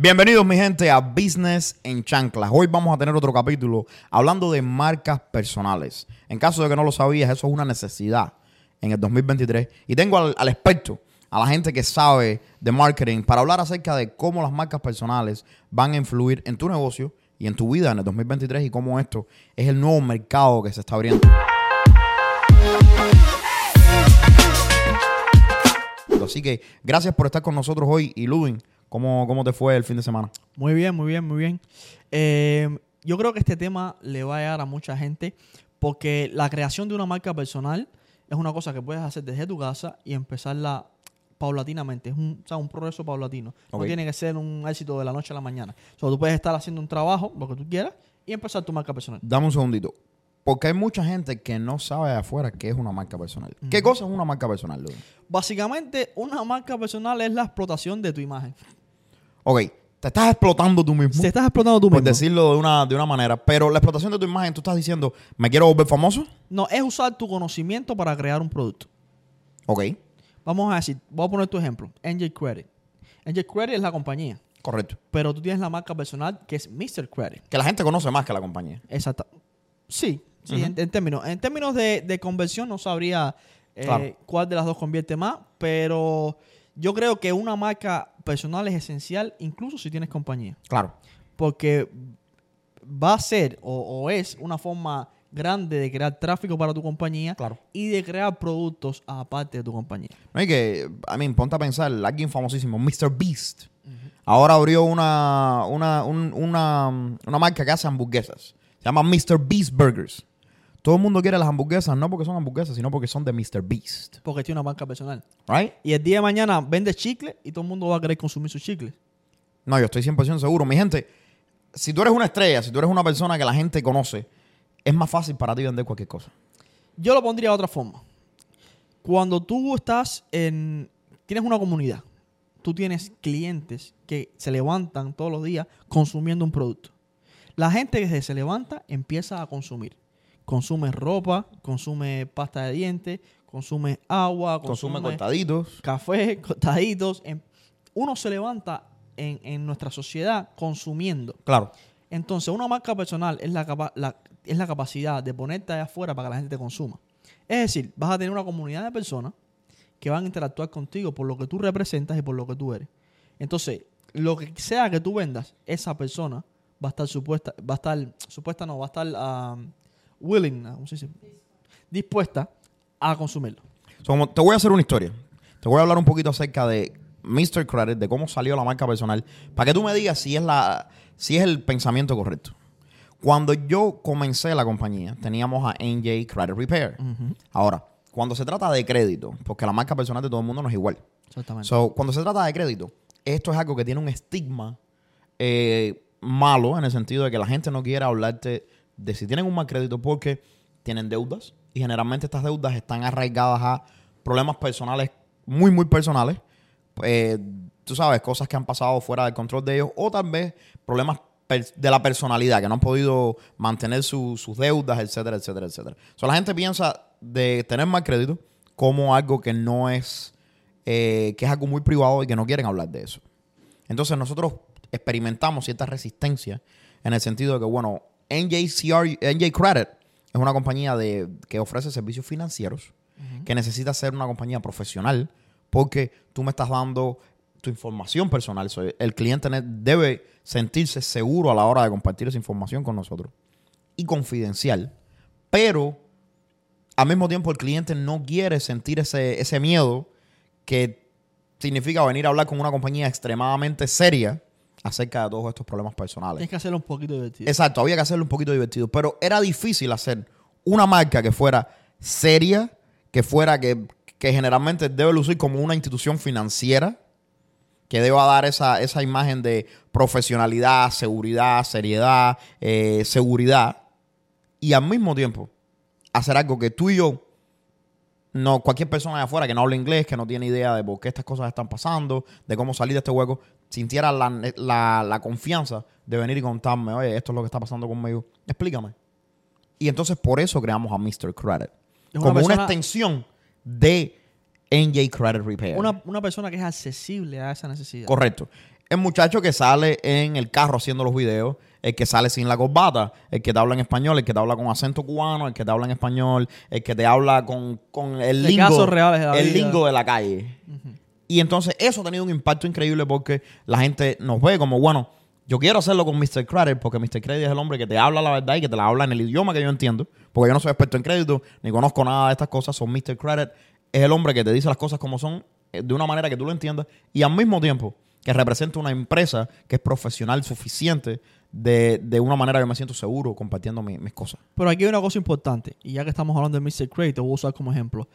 Bienvenidos mi gente a Business en Chanclas. Hoy vamos a tener otro capítulo hablando de marcas personales. En caso de que no lo sabías, eso es una necesidad en el 2023. Y tengo al, experto, a la gente que sabe de marketing, para hablar acerca de cómo las marcas personales van a influir en tu negocio y en tu vida en el 2023 y cómo esto es el nuevo mercado que se está abriendo. Así que gracias por estar con nosotros hoy y ¿cómo, ¿cómo te fue el fin de semana? Muy bien, muy bien, muy bien. Eh, yo creo que este tema le va a llegar a mucha gente porque la creación de una marca personal es una cosa que puedes hacer desde tu casa y empezarla paulatinamente. Es un, o sea, un progreso paulatino. No tiene que ser un éxito de la noche a la mañana. O sea, tú puedes estar haciendo un trabajo, lo que tú quieras, y empezar tu marca personal. Dame un segundito. Porque hay mucha gente que no sabe de afuera qué es una marca personal. ¿Qué cosa es una marca personal, Ludwig? Básicamente, una marca personal es la explotación de tu imagen. Ok, te estás explotando tú mismo. Te estás explotando tú por mismo. decirlo de una, de una manera. Pero la explotación de tu imagen, tú estás diciendo, ¿me quiero volver famoso? No, es usar tu conocimiento para crear un producto. Ok, Vamos a decir, voy a poner tu ejemplo, NJ Credit. NJ Credit es la compañía, correcto. pero tú tienes la marca personal que es Mr. Credit. Que la gente conoce más que la compañía. Exacto. Sí, sí, en, en términos, en términos de, de conversión no sabría eh, Claro. cuál de las dos convierte más, pero yo creo que una marca personal es esencial incluso si tienes compañía, Claro. porque va a ser o, o es una forma grande de crear tráfico para tu compañía Claro. y de crear productos aparte de tu compañía. No hay que, a mí, ponte a pensar, alguien famosísimo, Mr. Beast. Ahora abrió una, una, un- una, una marca que hace hamburguesas. Se llama Mr. Beast Burgers. Todo el mundo quiere las hamburguesas, no porque son hamburguesas, sino porque son de Mr. Beast. Porque tiene una marca personal. ¿Right? Y el día de mañana vende chicle y todo el mundo va a querer consumir sus chicles. No, yo estoy 100% seguro. Mi gente, si tú eres una estrella, si tú eres una persona que la gente conoce, es más fácil para ti vender cualquier cosa. Yo lo pondría de otra forma. Cuando tú estás en. Tienes una comunidad, tú tienes clientes que se levantan todos los días consumiendo un producto. La gente que se levanta empieza a consumir. Consume ropa, consume pasta de dientes, consume agua, Consume consume, cortaditos. café, cortaditos. Uno se levanta en, en nuestra sociedad consumiendo. Claro. Entonces, una marca personal es la, capa- la- es la capacidad de ponerte allá afuera para que la gente te consuma. Es decir, vas a tener una comunidad de personas que van a interactuar contigo por lo que tú representas y por lo que tú eres. Entonces, lo que sea que tú vendas, esa persona va a estar supuesta, va a estar, supuesta no, va a estar um, willing, ¿cómo se dice? dispuesta a consumirlo. So, como- te voy a hacer una historia. Te voy a hablar un poquito acerca de Mr. Credit, de cómo salió la marca personal, para que tú me digas si es, la, si es el pensamiento correcto. Cuando yo comencé la compañía, teníamos a NJ Credit Repair. Ahora, cuando se trata de crédito, porque la marca personal de todo el mundo no es igual. Exactamente. So, cuando se trata de crédito, esto es algo que tiene un estigma eh, malo en el sentido de que la gente no quiere hablarte de si tienen un mal crédito porque tienen deudas y generalmente estas deudas están arraigadas a problemas personales muy, muy personales. Eh, tú sabes, cosas que han pasado fuera del control de ellos o tal vez problemas de la personalidad, que no han podido mantener su- sus deudas, etcétera, etcétera, etcétera. So, la gente piensa de tener mal crédito como algo que no es, eh, que es algo muy privado y que no quieren hablar de eso. Entonces nosotros experimentamos cierta resistencia en el sentido de que, bueno, NJCR, NJ Credit es una compañía de, que ofrece servicios financieros que necesita ser una compañía profesional porque tú me estás dando tu información personal. So, el cliente debe sentirse seguro a la hora de compartir esa información con nosotros. Y confidencial, pero al mismo tiempo el cliente no quiere sentir ese, ese miedo que significa venir a hablar con una compañía extremadamente seria acerca de todos estos problemas personales. Tienes que hacerlo un poquito divertido. Exacto, había que hacerlo un poquito divertido, pero era difícil hacer una marca que fuera seria, que fuera que, que generalmente debe lucir como una institución financiera, que deba dar esa, esa imagen de profesionalidad, seguridad, seriedad, eh, seguridad, y al mismo tiempo hacer algo que tú y yo, no, cualquier persona de afuera que no habla inglés, que no tiene idea de por qué estas cosas están pasando, de cómo salir de este hueco, sintiera la, la- la confianza de venir y contarme, oye, esto es lo que está pasando conmigo, explícame. Y entonces por eso creamos a Mr. Credit. Es como una persona- extensión de NJ Credit Repair. Una, una persona que es accesible a esa necesidad. Correcto. El muchacho que sale en el carro haciendo los videos, el que sale sin la corbata, el que te habla en español, el que te habla con acento cubano, el que te habla en español, el que te habla con, con el De lingo, reales de la el vida. lingo de la calle. Y entonces eso ha tenido un impacto increíble porque la gente nos ve como, bueno, yo quiero hacerlo con Mr. Credit porque Mr. Credit es el hombre que te habla la verdad y que te la habla en el idioma que yo entiendo, porque yo no soy experto en crédito, ni conozco nada de estas cosas, son Mr. Credit es el hombre que te dice las cosas como son eh, de una manera que tú lo entiendas y al mismo tiempo que representa una empresa que es profesional suficiente de, de una manera que me siento seguro compartiendo mi- mis cosas. Pero aquí hay una cosa importante, y ya que estamos hablando de Mr. Credit, te voy a usar como ejemplo.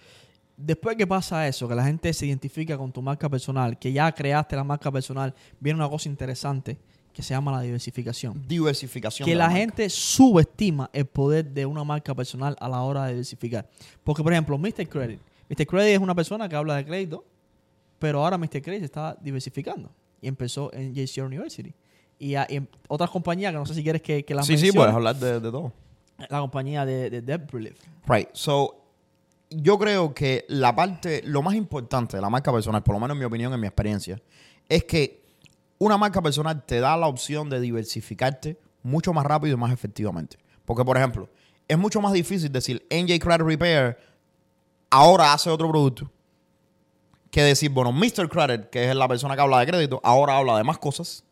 Después que pasa eso, que la gente se identifica con tu marca personal, que ya creaste la marca personal, viene una cosa interesante que se llama la diversificación. Diversificación. Que la marca. gente subestima el poder de una marca personal a la hora de diversificar. Porque, por ejemplo, Mr. Credit. Mr. Credit es una persona que habla de crédito, pero ahora Mr. Se está diversificando y empezó en JCR University. Y, a- y otras compañías que no sé si quieres que, que las Sí, sí, puedes hablar de, de todo. la compañía de, de Debt Relief. Right. So, yo creo que la parte, lo más importante de la marca personal, por lo menos en mi opinión, en mi experiencia, es que una marca personal te da la opción de diversificarte mucho más rápido y más efectivamente. Porque, por ejemplo, es mucho más difícil decir NJ Credit Repair ahora hace otro producto que decir, bueno, Mr. Credit, que es la persona que habla de crédito, ahora habla de más cosas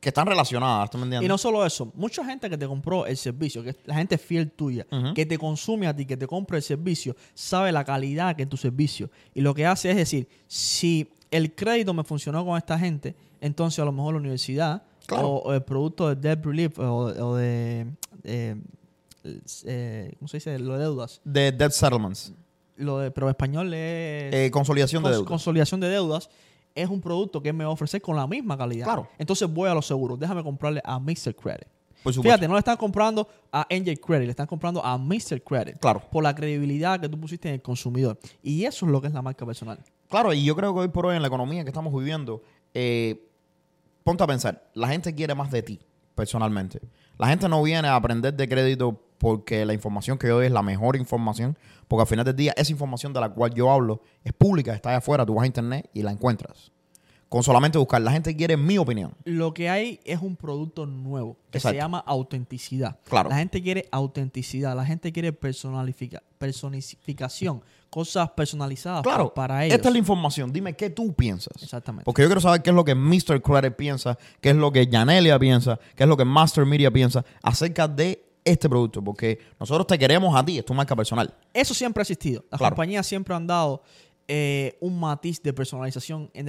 que están relacionadas. ¿Tú me entiendes? Y no solo eso, mucha gente que te compró el servicio, que es la gente fiel tuya, que te consume a ti, que te compra el servicio, sabe la calidad que es tu servicio. Y lo que hace es decir, si el crédito me funcionó con esta gente, entonces a lo mejor la universidad Claro. o, o el producto de debt relief o, o de, eh, eh, ¿cómo se dice? Lo de deudas. de debt settlements. Lo de, pero en español es Eh, consolidación de cons- deuda. consolidación de deudas. Es un producto que me va a ofrecer con la misma calidad. Claro. Entonces voy a los seguros. Déjame comprarle a Mr. Credit. Fíjate, no le están comprando a NJ Credit, le están comprando a Mr. Credit. Claro. Por la credibilidad que tú pusiste en el consumidor. Y eso es lo que es la marca personal. Claro, y yo creo que hoy por hoy en la economía que estamos viviendo, eh, ponte a pensar, la gente quiere más de ti, personalmente. La gente no viene a aprender de crédito porque la información que yo doy es la mejor información, porque al final del día esa información de la cual yo hablo es pública, está allá afuera, tú vas a internet y la encuentras. Con solamente buscar, la gente quiere mi opinión. Lo que hay es un producto nuevo que Exacto. se llama autenticidad. Claro. La gente quiere autenticidad, la gente quiere personalifica- personificación, cosas personalizadas Claro, pa- para ellos. esta es la información, dime qué tú piensas. Exactamente. Porque yo quiero saber qué es lo que Mr. Credit piensa, qué es lo que Janelia piensa, qué es lo que Master Media piensa acerca de este producto. Porque nosotros te queremos a ti, es tu marca personal. Eso siempre ha existido. Las Claro. compañías siempre han dado eh, un matiz de personalización en,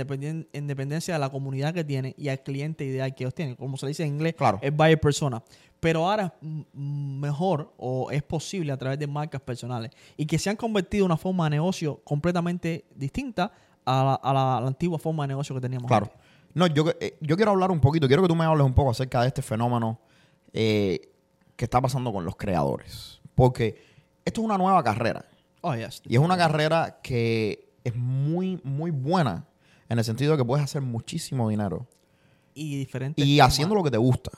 dependencia de la comunidad que tienen y al cliente ideal que ellos tienen. Como se le dice en inglés, Claro. es buyer persona. Pero ahora es mm, mejor o es posible a través de marcas personales y que se han convertido en una forma de negocio completamente distinta a la, a la- a la antigua forma de negocio que teníamos. Claro. antes. No, yo, eh, yo quiero hablar un poquito, quiero que tú me hables un poco acerca de este fenómeno eh, que está pasando con los creadores. Porque esto es una nueva carrera. Oh, yes. Y es una carrera que es muy, muy buena en el sentido de que puedes hacer muchísimo dinero. Y diferentes. y haciendo lo que te gusta.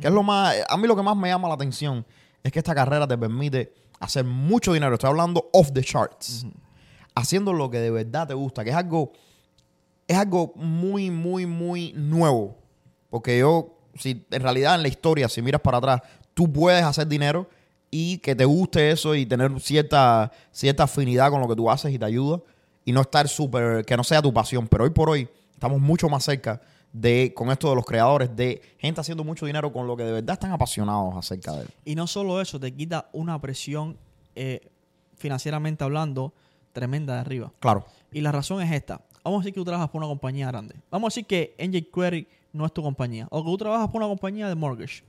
Que es lo más, a mí lo que más me llama la atención es que esta carrera te permite hacer mucho dinero. Estoy hablando off the charts. Haciendo lo que de verdad te gusta, que es algo, es algo muy, muy, muy nuevo. Porque yo, si en realidad en la historia, si miras para atrás, tú puedes hacer dinero y que te guste eso y tener cierta, cierta afinidad con lo que tú haces y te ayuda y no estar súper, que no sea tu pasión. Pero hoy por hoy estamos mucho más cerca de, con esto de los creadores, de gente haciendo mucho dinero con lo que de verdad están apasionados acerca de él. Y no solo eso, te quita una presión eh, financieramente hablando tremenda de arriba. Claro, Y la razón es esta. Vamos a decir que tú trabajas por una compañía grande. Vamos a decir que NJ Query no es tu compañía. O que tú trabajas por una compañía de mortgage.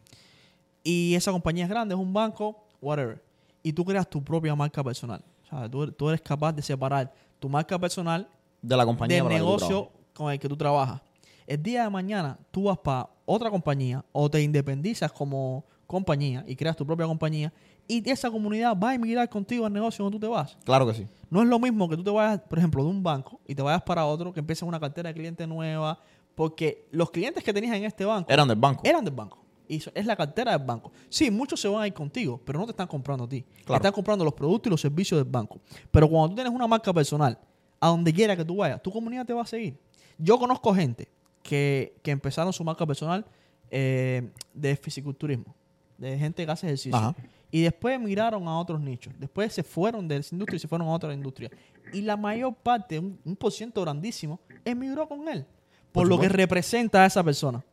Y esa compañía es grande, es un banco, whatever. Y tú creas tu propia marca personal. O sea, tú, tú eres capaz de separar tu marca personal de la compañía del negocio con el que tú trabajas. El día de mañana tú vas para otra compañía o te independizas como compañía y creas tu propia compañía y esa comunidad va a emigrar contigo al negocio donde tú te vas. Claro que sí. No es lo mismo que tú te vayas, por ejemplo, de un banco y te vayas para otro, que empieces una cartera de cliente nueva, porque los clientes que tenías en este banco Eran del banco. eran del banco. Y es la cartera del banco. Sí, muchos se van a ir contigo, pero no te están comprando a ti. Claro. Están comprando los productos y los servicios del banco. Pero cuando tú tienes una marca personal, a donde quiera que tú vayas, tu comunidad te va a seguir. Yo conozco gente que, que empezaron su marca personal eh, de fisiculturismo, de gente que hace ejercicio. Ajá. Y después miraron a otros nichos. Después se fueron de esa industria y se fueron a otra industria. Y la mayor parte, un, un por ciento grandísimo, emigró con él. Por, Por lo que representa a esa persona.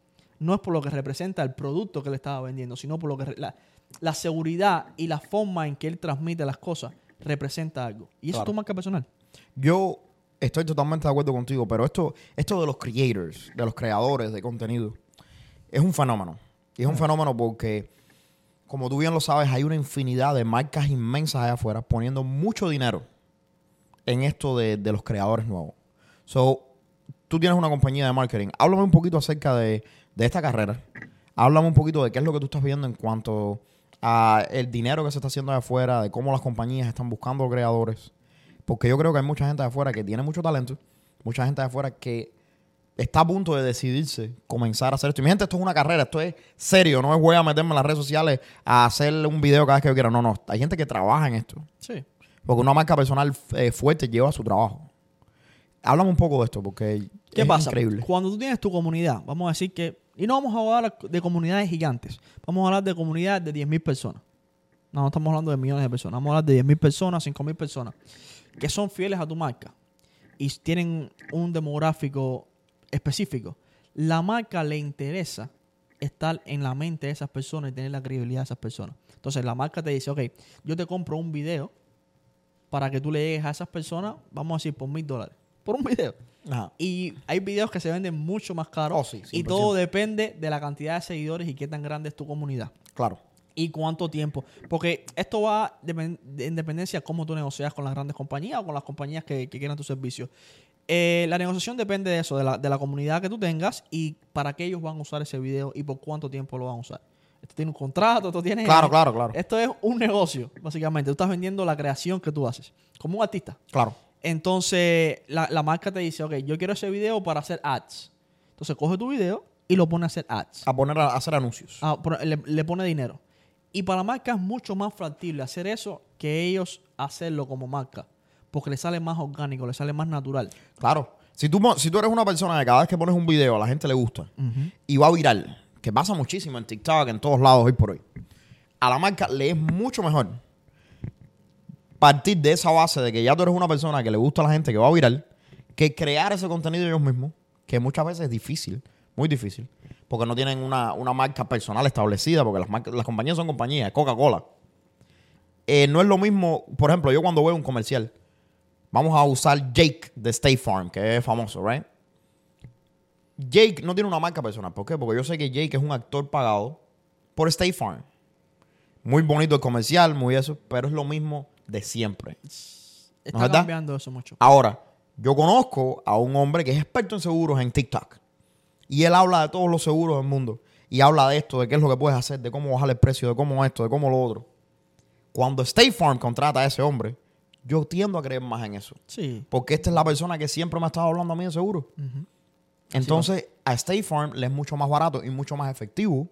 No es por lo que representa el producto que le estaba vendiendo, sino por lo que la, la seguridad y la forma en que él transmite las cosas representa algo. Y eso Claro. es tu marca personal. Yo estoy totalmente de acuerdo contigo, pero esto, esto de los creators, de los creadores de contenido, es un fenómeno. Y es un fenómeno porque, como tú bien lo sabes, hay una infinidad de marcas inmensas allá afuera poniendo mucho dinero en esto de, de los creadores nuevos. So, tú tienes una compañía de marketing. Háblame un poquito acerca de, de esta carrera. Háblame un poquito de qué es lo que tú estás viendo en cuanto a el dinero que se está haciendo allá afuera, de cómo las compañías están buscando creadores. Porque yo creo que hay mucha gente de afuera que tiene mucho talento, mucha gente de afuera que está a punto de decidirse comenzar a hacer esto. Y mi gente, esto es una carrera, esto es serio, no es voy a meterme en las redes sociales a hacer un video cada vez que yo quiera. No, no, hay gente que trabaja en esto. Sí. Porque una marca personal eh, fuerte lleva su trabajo. Háblame un poco de esto, porque ¿Qué es pasa? increíble. Cuando tú tienes tu comunidad, vamos a decir que, y no vamos a hablar de comunidades gigantes, vamos a hablar de comunidades de 10.000 personas. No, no estamos hablando de millones de personas, vamos a hablar de 10.000 personas, 5.000 personas, que son fieles a tu marca y tienen un demográfico específico. La marca le interesa estar en la mente de esas personas y tener la credibilidad de esas personas. Entonces la marca te dice, ok, yo te compro un video para que tú le llegues a esas personas, vamos a decir, por mil dólares. Por un video. Ajá. Y hay videos que se venden mucho más caros. Oh, sí, y 100%. todo depende de la cantidad de seguidores y qué tan grande es tu comunidad. Claro. Y cuánto tiempo. Porque esto va de- en dependencia de cómo tú negocias con las grandes compañías o con las compañías que, que quieran tu servicio. Eh, la negociación depende de eso, de la, de la comunidad que tú tengas y para qué ellos van a usar ese video y por cuánto tiempo lo van a usar. Esto tiene un contrato, esto tiene... Claro, claro, claro. Esto es un negocio, básicamente. Tú estás vendiendo la creación que tú haces. Como un artista. Claro. Entonces, la, la marca te dice, ok, yo quiero ese video para hacer ads. Entonces, coge tu video y lo pone a hacer ads. A poner a, a hacer anuncios. Ah, por- le, le pone dinero. Y para la marca es mucho más factible hacer eso que ellos hacerlo como marca. Porque le sale más orgánico, le sale más natural. Claro. Si tú, si tú eres una persona que cada vez que pones un video a la gente le gusta y va viral, que pasa muchísimo en TikTok, en todos lados hoy por hoy, a la marca le es mucho mejor partir de esa base de que ya tú eres una persona que le gusta a la gente, que va viral, que crear ese contenido ellos mismos, que muchas veces es difícil, muy difícil, porque no tienen una, una marca personal establecida, porque las, las compañías son compañías, Coca-Cola. Eh, no es lo mismo, por ejemplo, yo cuando veo un comercial, Vamos a usar Jake de State Farm, que es famoso, ¿right? Jake no tiene una marca personal. ¿Por qué? Porque yo sé que Jake es un actor pagado por State Farm. Muy bonito el comercial, muy eso, pero es lo mismo de siempre. Está cambiando eso mucho. Ahora, yo conozco a un hombre que es experto en seguros en TikTok. Y él habla de todos los seguros del mundo. Y habla de esto, de qué es lo que puedes hacer, de cómo bajar el precio, de cómo esto, de cómo lo otro. Cuando State Farm contrata a ese hombre, yo tiendo a creer más en eso. Sí. Porque esta es la persona que siempre me ha estado hablando a mí de seguro. Entonces, a State Farm le es mucho más barato y mucho más efectivo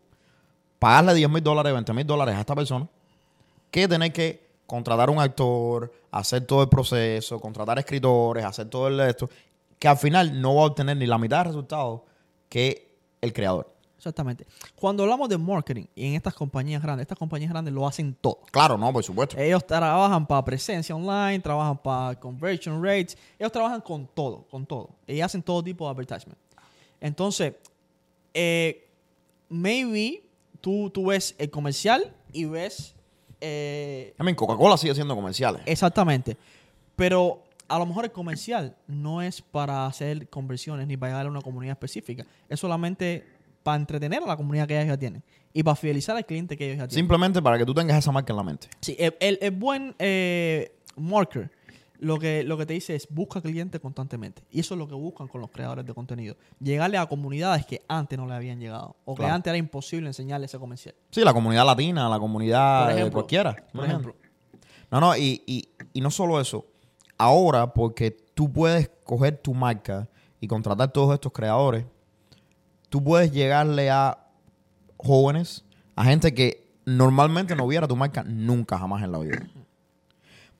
pagarle 10 mil dólares, 20 mil dólares a esta persona que tener que contratar un actor, hacer todo el proceso, contratar escritores, hacer todo el esto, que al final no va a obtener ni la mitad de resultados que el creador. Exactamente. Cuando hablamos de marketing y en estas compañías grandes, estas compañías grandes lo hacen todo. Claro, no, por supuesto. Ellos trabajan para presencia online, trabajan para conversion rates, ellos trabajan con todo, con todo. Ellos hacen todo tipo de advertisement. Entonces, eh, maybe tú, tú ves el comercial y ves eh, I mean, Coca-Cola sigue haciendo comerciales. exactamente. Pero a lo mejor el comercial no es para hacer conversiones ni para llegar a una comunidad específica. Es solamente para entretener a la comunidad que ellos ya tienen y para fidelizar al cliente que ellos ya tienen. Simplemente para que tú tengas esa marca en la mente. Sí, el, el- el buen eh, marker lo que, lo que te dice es busca clientes constantemente. Y eso es lo que buscan con los creadores de contenido. Llegarle a comunidades que antes no le habían llegado. O que antes era imposible enseñarle ese comercial. Sí, la comunidad latina, la comunidad Por ejemplo, cualquiera. Por ejemplo. No, no, y, y, y no solo eso. Ahora, porque tú puedes coger tu marca y contratar todos estos creadores, tú puedes llegarle a jóvenes, a gente que normalmente no viera tu marca nunca, jamás en la vida.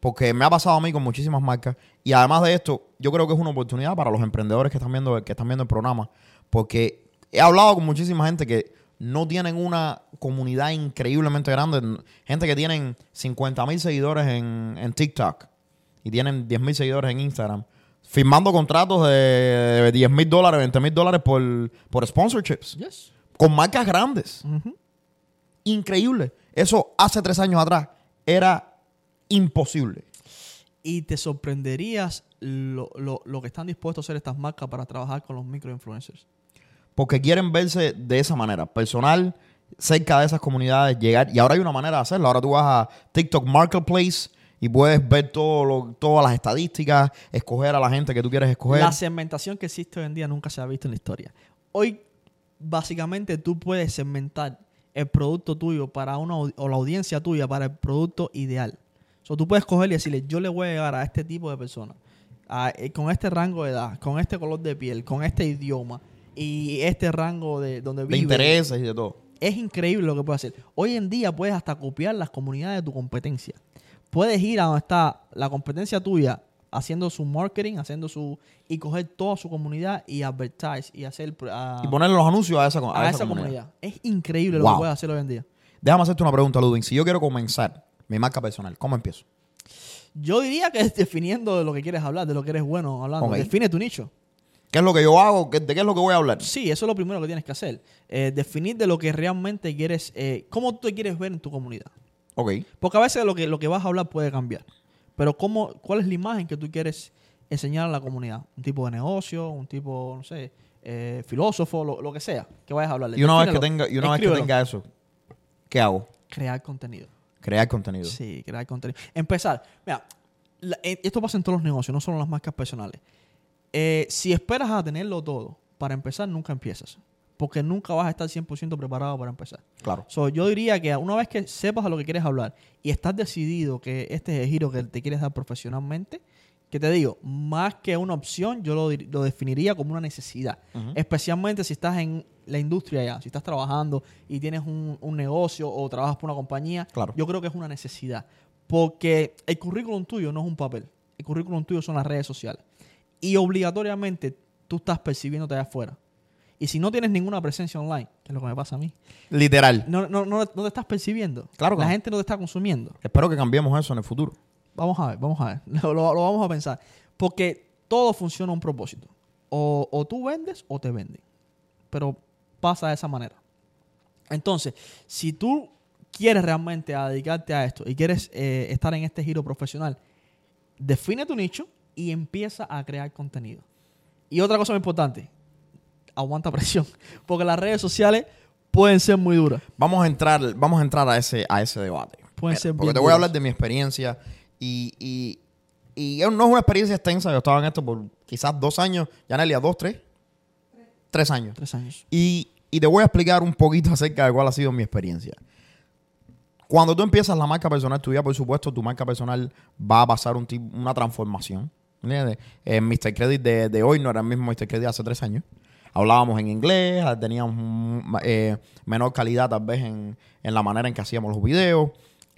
Porque me ha pasado a mí con muchísimas marcas. Y además de esto, yo creo que es una oportunidad para los emprendedores que están viendo, que están viendo el programa. Porque he hablado con muchísima gente que no tienen una comunidad increíblemente grande. Gente que tienen 50 mil seguidores en, en TikTok y tienen 10 mil seguidores en Instagram. Firmando contratos de 10 mil dólares, 20 mil dólares por, por sponsorships. Yes. Con marcas grandes. Increíble. Eso hace tres años atrás era imposible. Y te sorprenderías lo, lo- lo que están dispuestos a hacer estas marcas para trabajar con los microinfluencers. Porque quieren verse de esa manera, personal, cerca de esas comunidades, llegar. Y ahora hay una manera de hacerlo. Ahora tú vas a TikTok Marketplace y puedes ver todo lo- todas las estadísticas, escoger a la gente que tú quieres escoger. La segmentación que existe hoy en día nunca se ha visto en la historia. Hoy, básicamente, tú puedes segmentar el producto tuyo para una o la audiencia tuya para el producto ideal. O sea, tú puedes coger y decirle, yo le voy a llegar a este tipo de personas, eh, con este rango de edad, con este color de piel, con este idioma y este rango de donde de vive. intereses y de todo. Es increíble lo que puedes hacer. Hoy en día puedes hasta copiar las comunidades de tu competencia. Puedes ir a donde está la competencia tuya haciendo su marketing, haciendo su y coger toda su comunidad y advertise y hacer Y ponerle los anuncios a esa, a a esa esa comunidad. comunidad. Es increíble lo que puedes hacer hoy en día. Déjame hacerte una pregunta, Ludwig. Si yo quiero comenzar mi marca personal, ¿cómo empiezo? Yo diría que es definiendo de lo que quieres hablar, de lo que eres bueno hablando. Define tu nicho. ¿Qué es lo que yo hago? ¿Qué- ¿De qué es lo que voy a hablar? Sí, eso es lo primero que tienes que hacer. Eh, definir de lo que realmente quieres, eh, cómo tú te quieres ver en tu comunidad. Ok. Porque a veces lo que, lo que vas a hablar puede cambiar. Pero cómo, ¿cuál es la imagen que tú quieres enseñar a la comunidad? Un tipo de negocio, un tipo, no sé, eh, filósofo, lo, lo que sea que vayas a hablarle. Y una vez que Defínelo, tenga, y una vez que escríbelo. tenga eso, ¿qué hago? Crear contenido. Crear contenido. Sí, crear contenido. Empezar. Mira, la- eh, esto pasa en todos los negocios, no solo en las marcas personales. Eh, si esperas a tenerlo todo para empezar, nunca empiezas. Porque nunca vas a estar 100% preparado para empezar. Claro. So, yo diría que una vez que sepas a lo que quieres hablar y estás decidido que este es el giro que te quieres dar profesionalmente, que te digo, más que una opción, yo lo, lo definiría como una necesidad. Especialmente si estás en la industria ya, si estás trabajando y tienes un, un negocio o trabajas por una compañía, Claro. yo creo que es una necesidad. Porque el currículum tuyo no es un papel, el currículum tuyo son las redes sociales. Y obligatoriamente tú estás percibiéndote allá afuera. Y si no tienes ninguna presencia online, que es lo que me pasa a mí, Literal. no, no, no, no te estás percibiendo. Claro que La gente no te está consumiendo. Espero que cambiemos eso en el futuro. Vamos a ver, vamos a ver. Lo, lo- lo vamos a pensar. Porque todo funciona a un propósito. O, o tú vendes o te venden. Pero pasa de esa manera. Entonces, si tú quieres realmente dedicarte a esto y quieres eh, estar en este giro profesional, define tu nicho y empieza a crear contenido. Y otra cosa muy importante, aguanta presión. Porque las redes sociales pueden ser muy duras. Vamos a entrar, vamos a entrar a ese, a ese debate. Pueden Mira, ser porque bien te voy a hablar de mi experiencia y, y, y no es una experiencia extensa. Yo estaba en esto por quizás dos años. Ya Nelia, dos, tres. Tres años. Tres años. Y, y te voy a explicar un poquito acerca de cuál ha sido mi experiencia. Cuando tú empiezas la marca personal tuya, por supuesto, tu marca personal va a pasar un una transformación. Mr. Credit de, de hoy no era el mismo Mr. Credit hace tres años. Hablábamos en inglés, teníamos mm, eh, menor calidad tal vez en, en la manera en que hacíamos los videos.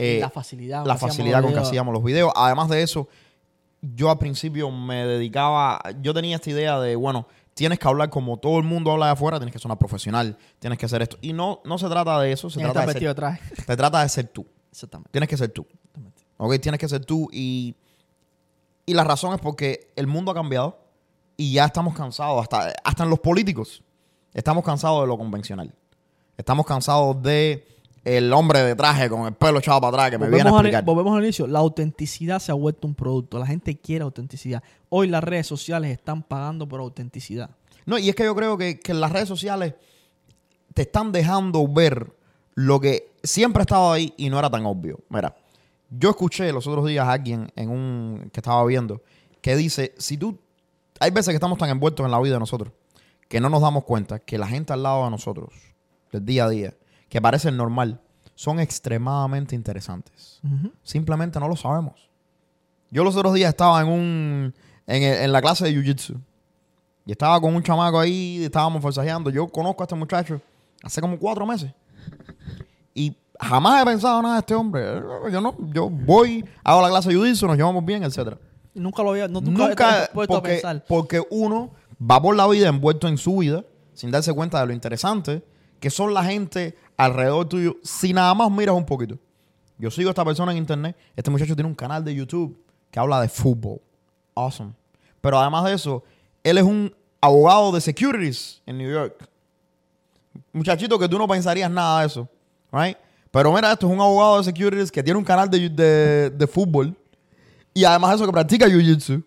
Eh, la facilidad. con la que hacíamos facilidad los con que videos. hacíamos los videos. Además de eso, yo al principio me dedicaba, yo tenía esta idea de, bueno, tienes que hablar como todo el mundo habla de afuera, tienes que sonar profesional, tienes que hacer esto. Y no, no se trata de eso, se trata de, ser, se trata de ser tú. Exactamente. Tienes que ser tú. exactamente. ¿Ok? Tienes que ser tú y, y la razón es porque el mundo ha cambiado y ya estamos cansados, hasta, hasta en los políticos, estamos cansados de lo convencional. Estamos cansados de el hombre de traje con el pelo echado para atrás que me viene a al, explicar. volvemos al inicio. La autenticidad se ha vuelto un producto. La gente quiere autenticidad. Hoy las redes sociales están pagando por autenticidad. No, y es que yo creo que, que las redes sociales te están dejando ver lo que siempre estaba ahí y no era tan obvio. Mira, yo escuché los otros días a alguien en un que estaba viendo que dice, si tú, hay veces que estamos tan envueltos en la vida de nosotros que no nos damos cuenta que la gente al lado de nosotros, del día a día, que parecen normal, son extremadamente interesantes. Simplemente no lo sabemos. Yo los otros días estaba en un en, el- en la clase de jiu-jitsu y estaba con un chamaco ahí, estábamos forzajeando. Yo conozco a este muchacho hace como cuatro meses. Y jamás he pensado nada de este hombre. Yo no, yo voy, hago la clase de jiu-jitsu, nos llevamos bien, etcétera. Nunca lo había, no, nunca, puesto a porque, pensar. porque uno va por la vida envuelto en su vida sin darse cuenta de lo interesante que son la gente alrededor tuyo si nada más miras un poquito. Yo sigo a esta persona en internet. Este muchacho tiene un canal de YouTube que habla de fútbol. Awesome. Pero además de eso, él es un abogado de securities en New York. Muchachito que tú no pensarías nada de eso. Right? Pero mira, esto es un abogado de securities que tiene un canal de, de, de fútbol. Y además de eso que practica jiu-jitsu.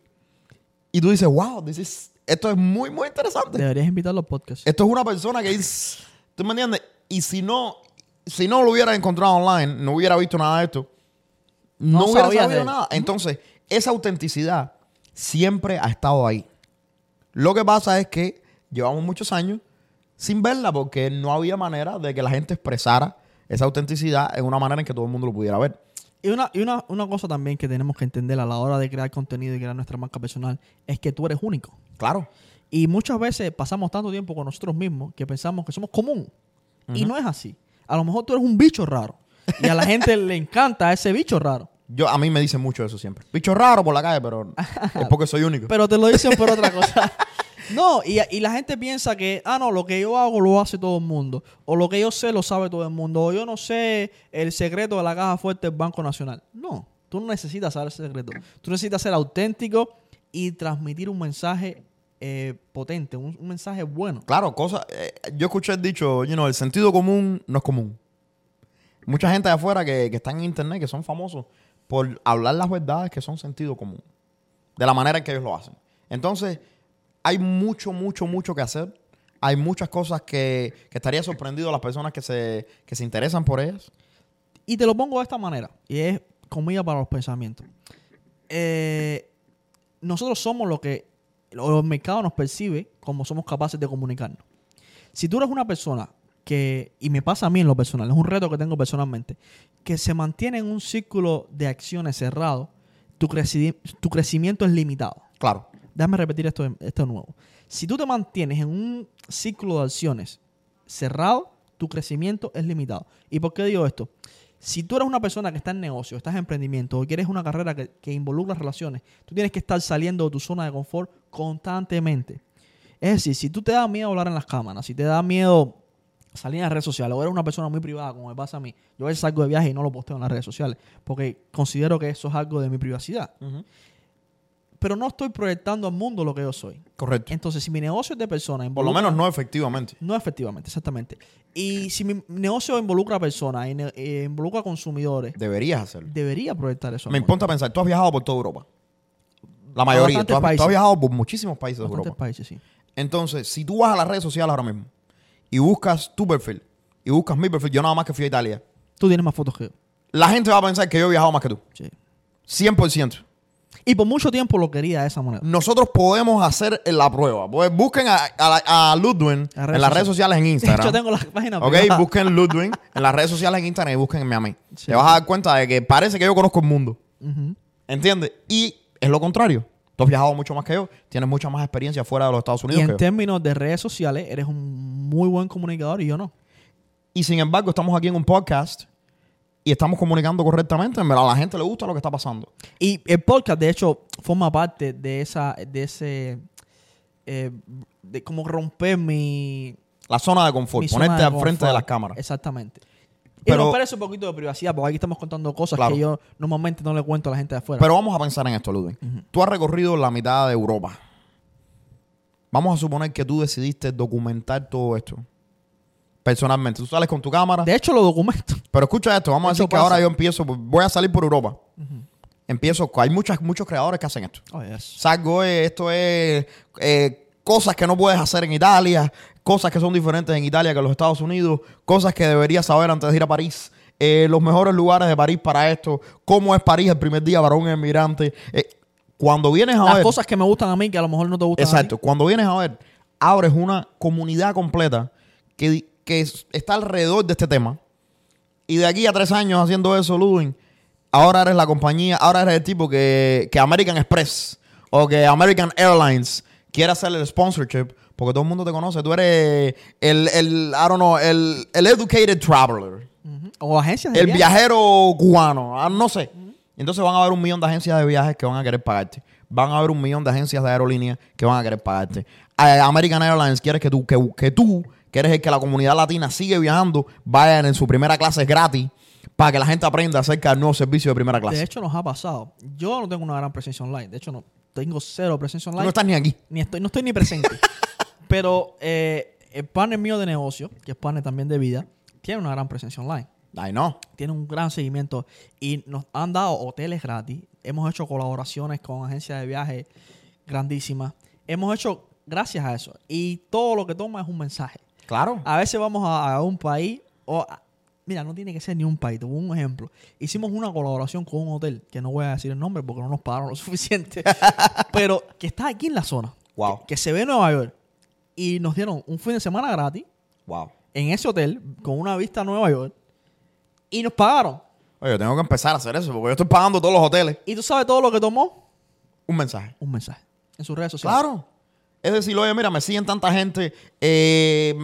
Y tú dices, wow, this is- esto es muy, muy interesante. Deberías invitarlo al podcast. Esto es una persona que es. ¿Tú me entiendes? Y si no, si no lo hubiera encontrado online, no hubiera visto nada de esto, no, No hubiera sabido nada. Entonces, esa autenticidad siempre ha estado ahí. Lo que pasa es que llevamos muchos años sin verla porque no había manera de que la gente expresara esa autenticidad en una manera en que todo el mundo lo pudiera ver. Y una, y una, una cosa también que tenemos que entender a la hora de crear contenido y crear nuestra marca personal es que tú eres único. Claro. Y muchas veces pasamos tanto tiempo con nosotros mismos que pensamos que somos común. Y no es así. A lo mejor tú eres un bicho raro. Y a la gente le encanta ese bicho raro. Yo, a mí me dicen mucho eso siempre. Bicho raro por la calle, pero es porque soy único. Pero te lo dicen por otra cosa. No, y, y la gente piensa que, ah, no, lo que yo hago lo hace todo el mundo. O lo que yo sé lo sabe todo el mundo. O yo no sé el secreto de la caja fuerte del Banco Nacional. No, tú no necesitas saber ese secreto. Tú necesitas ser auténtico y transmitir un mensaje eh, potente, un, un mensaje bueno. Claro, cosa, eh, yo escuché el dicho, you know, el sentido común no es común. Mucha gente de afuera que, que están en internet, que son famosos por hablar las verdades que son sentido común. De la manera en que ellos lo hacen. Entonces, hay mucho, mucho, mucho que hacer. Hay muchas cosas que, que estaría sorprendido a las personas que se, que se interesan por ellas. Y te lo pongo de esta manera, y es comida para los pensamientos. Eh, nosotros somos lo que o el mercado nos percibe como somos capaces de comunicarnos. Si tú eres una persona que, y me pasa a mí en lo personal, es un reto que tengo personalmente, que se mantiene en un círculo de acciones cerrado, tu, creci- tu crecimiento es limitado. Claro. Déjame repetir esto, esto nuevo. Si tú te mantienes en un ciclo de acciones cerrado, tu crecimiento es limitado. ¿Y por qué digo esto? Si tú eres una persona que está en negocio, estás en emprendimiento o quieres una carrera que, que involucra relaciones, tú tienes que estar saliendo de tu zona de confort constantemente. Es decir, si tú te da miedo hablar en las cámaras, si te da miedo salir en las redes sociales o eres una persona muy privada, como me pasa a mí, yo a veces salgo de viaje y no lo posteo en las redes sociales porque considero que eso es algo de mi privacidad. Pero no estoy proyectando al mundo lo que yo soy. Correcto. Entonces, si mi negocio es de personas, Por lo menos no efectivamente. no efectivamente, exactamente. Y si mi negocio involucra personas, y ne- eh, involucra consumidores, Deberías hacerlo. debería proyectar eso. Me mundo. ponte a pensar, tú has viajado por toda Europa. La mayoría. Tú has, tú has países. viajado por muchísimos países de Europa. países, sí. Entonces, si tú vas a las redes sociales ahora mismo y buscas tu perfil y buscas mi perfil, yo nada más que fui a Italia, Tú tienes más fotos que yo. la gente va a pensar que yo he viajado más que tú. Sí. 100%. Y por mucho tiempo lo quería de esa manera. Nosotros podemos hacer la prueba. Pues busquen a, a, Las en las redes sociales en Instagram. hecho, tengo la página Ok, privada. busquen Ludwin en las redes sociales en Instagram y busquen a mí. Sí. Te vas a dar cuenta de que parece que yo conozco el mundo. Ujú. ¿Entiendes? Y es lo contrario. Tú has viajado mucho más que yo. Tienes mucha más experiencia fuera de los Estados Y Unidos que en yo. términos de redes sociales, eres un muy buen comunicador y yo no. Y sin embargo, estamos aquí en un podcast y estamos comunicando correctamente. En verdad, a la gente le gusta lo que está pasando. Y el podcast, de hecho, forma parte de esa, de ese, eh, de como romper mi, La zona de confort, mi ponerte al frente de las cámaras. Exactamente. y romper ese poquito de privacidad, porque aquí estamos contando cosas Claro. que yo normalmente no le cuento a la gente de afuera. Pero vamos a pensar en esto, Ludwig. Tú has recorrido la mitad de Europa. Vamos a suponer que tú decidiste documentar todo esto. Personalmente. Tú sales con tu cámara. de hecho, lo documento. Pero escucha esto, vamos a decir que pasa. ahora yo empiezo, voy a salir por Europa. Empiezo, hay muchas, muchos creadores que hacen esto. Oh, yes. Salgo, eh, esto es eh, cosas que no puedes hacer en Italia, cosas que son diferentes en Italia que en los Estados Unidos, cosas que deberías saber antes de ir a París, eh, los mejores lugares de París para esto, cómo es París el primer día para un emigrante. Eh, cuando vienes a Las ver, cosas que me gustan a mí, que a lo mejor no te gustan exacto, a cuando vienes a ver, abres una comunidad completa que, que es- está alrededor de este tema. Y de aquí a tres años haciendo eso, Ludwig, ahora eres la compañía, ahora eres el tipo que, que American Express o que American Airlines quiere hacer el sponsorship porque todo el mundo te conoce. Tú eres el, el I don't know, el, el educated traveler. O agencias de el viaje. viajero cubano, ah, no sé. Entonces van a haber un millón de agencias de viajes que van a querer pagarte. van a haber un millón de agencias de aerolíneas que van a querer pagarte. Eh, American Airlines quiere que tú, que, que tú, que eres el que la comunidad latina sigue viajando, vayan en su primera clase gratis para que la gente aprenda acerca del nuevo servicio de primera clase. De hecho, nos ha pasado. Yo no tengo una gran presencia online. De hecho, no tengo cero presencia Tú online. no estás ni aquí. ni estoy, no estoy ni presente. Pero eh, el partner mío de negocio, que es partner también de vida, tiene una gran presencia online. Ay, no. Tiene un gran seguimiento y nos han dado hoteles gratis. Hemos hecho colaboraciones con agencias de viaje grandísimas. Hemos hecho gracias a eso. Y todo lo que toma es un mensaje. Claro. A veces vamos a, a un país o... a- mira, no tiene que ser ni un país. Te pongo un ejemplo. Hicimos una colaboración con un hotel, que no voy a decir el nombre porque no nos pagaron lo suficiente, pero que está aquí en la zona. Wow. Que, que se ve en Nueva York. Y nos dieron un fin de semana gratis Wow. en ese hotel con una vista a Nueva York. Y nos pagaron. Oye, yo tengo que empezar a hacer eso porque yo estoy pagando todos los hoteles. ¿Y tú sabes todo lo que tomó? Un mensaje. Un mensaje. En sus redes sociales. Claro. Es decir, oye, mira, me siguen tanta gente. eh,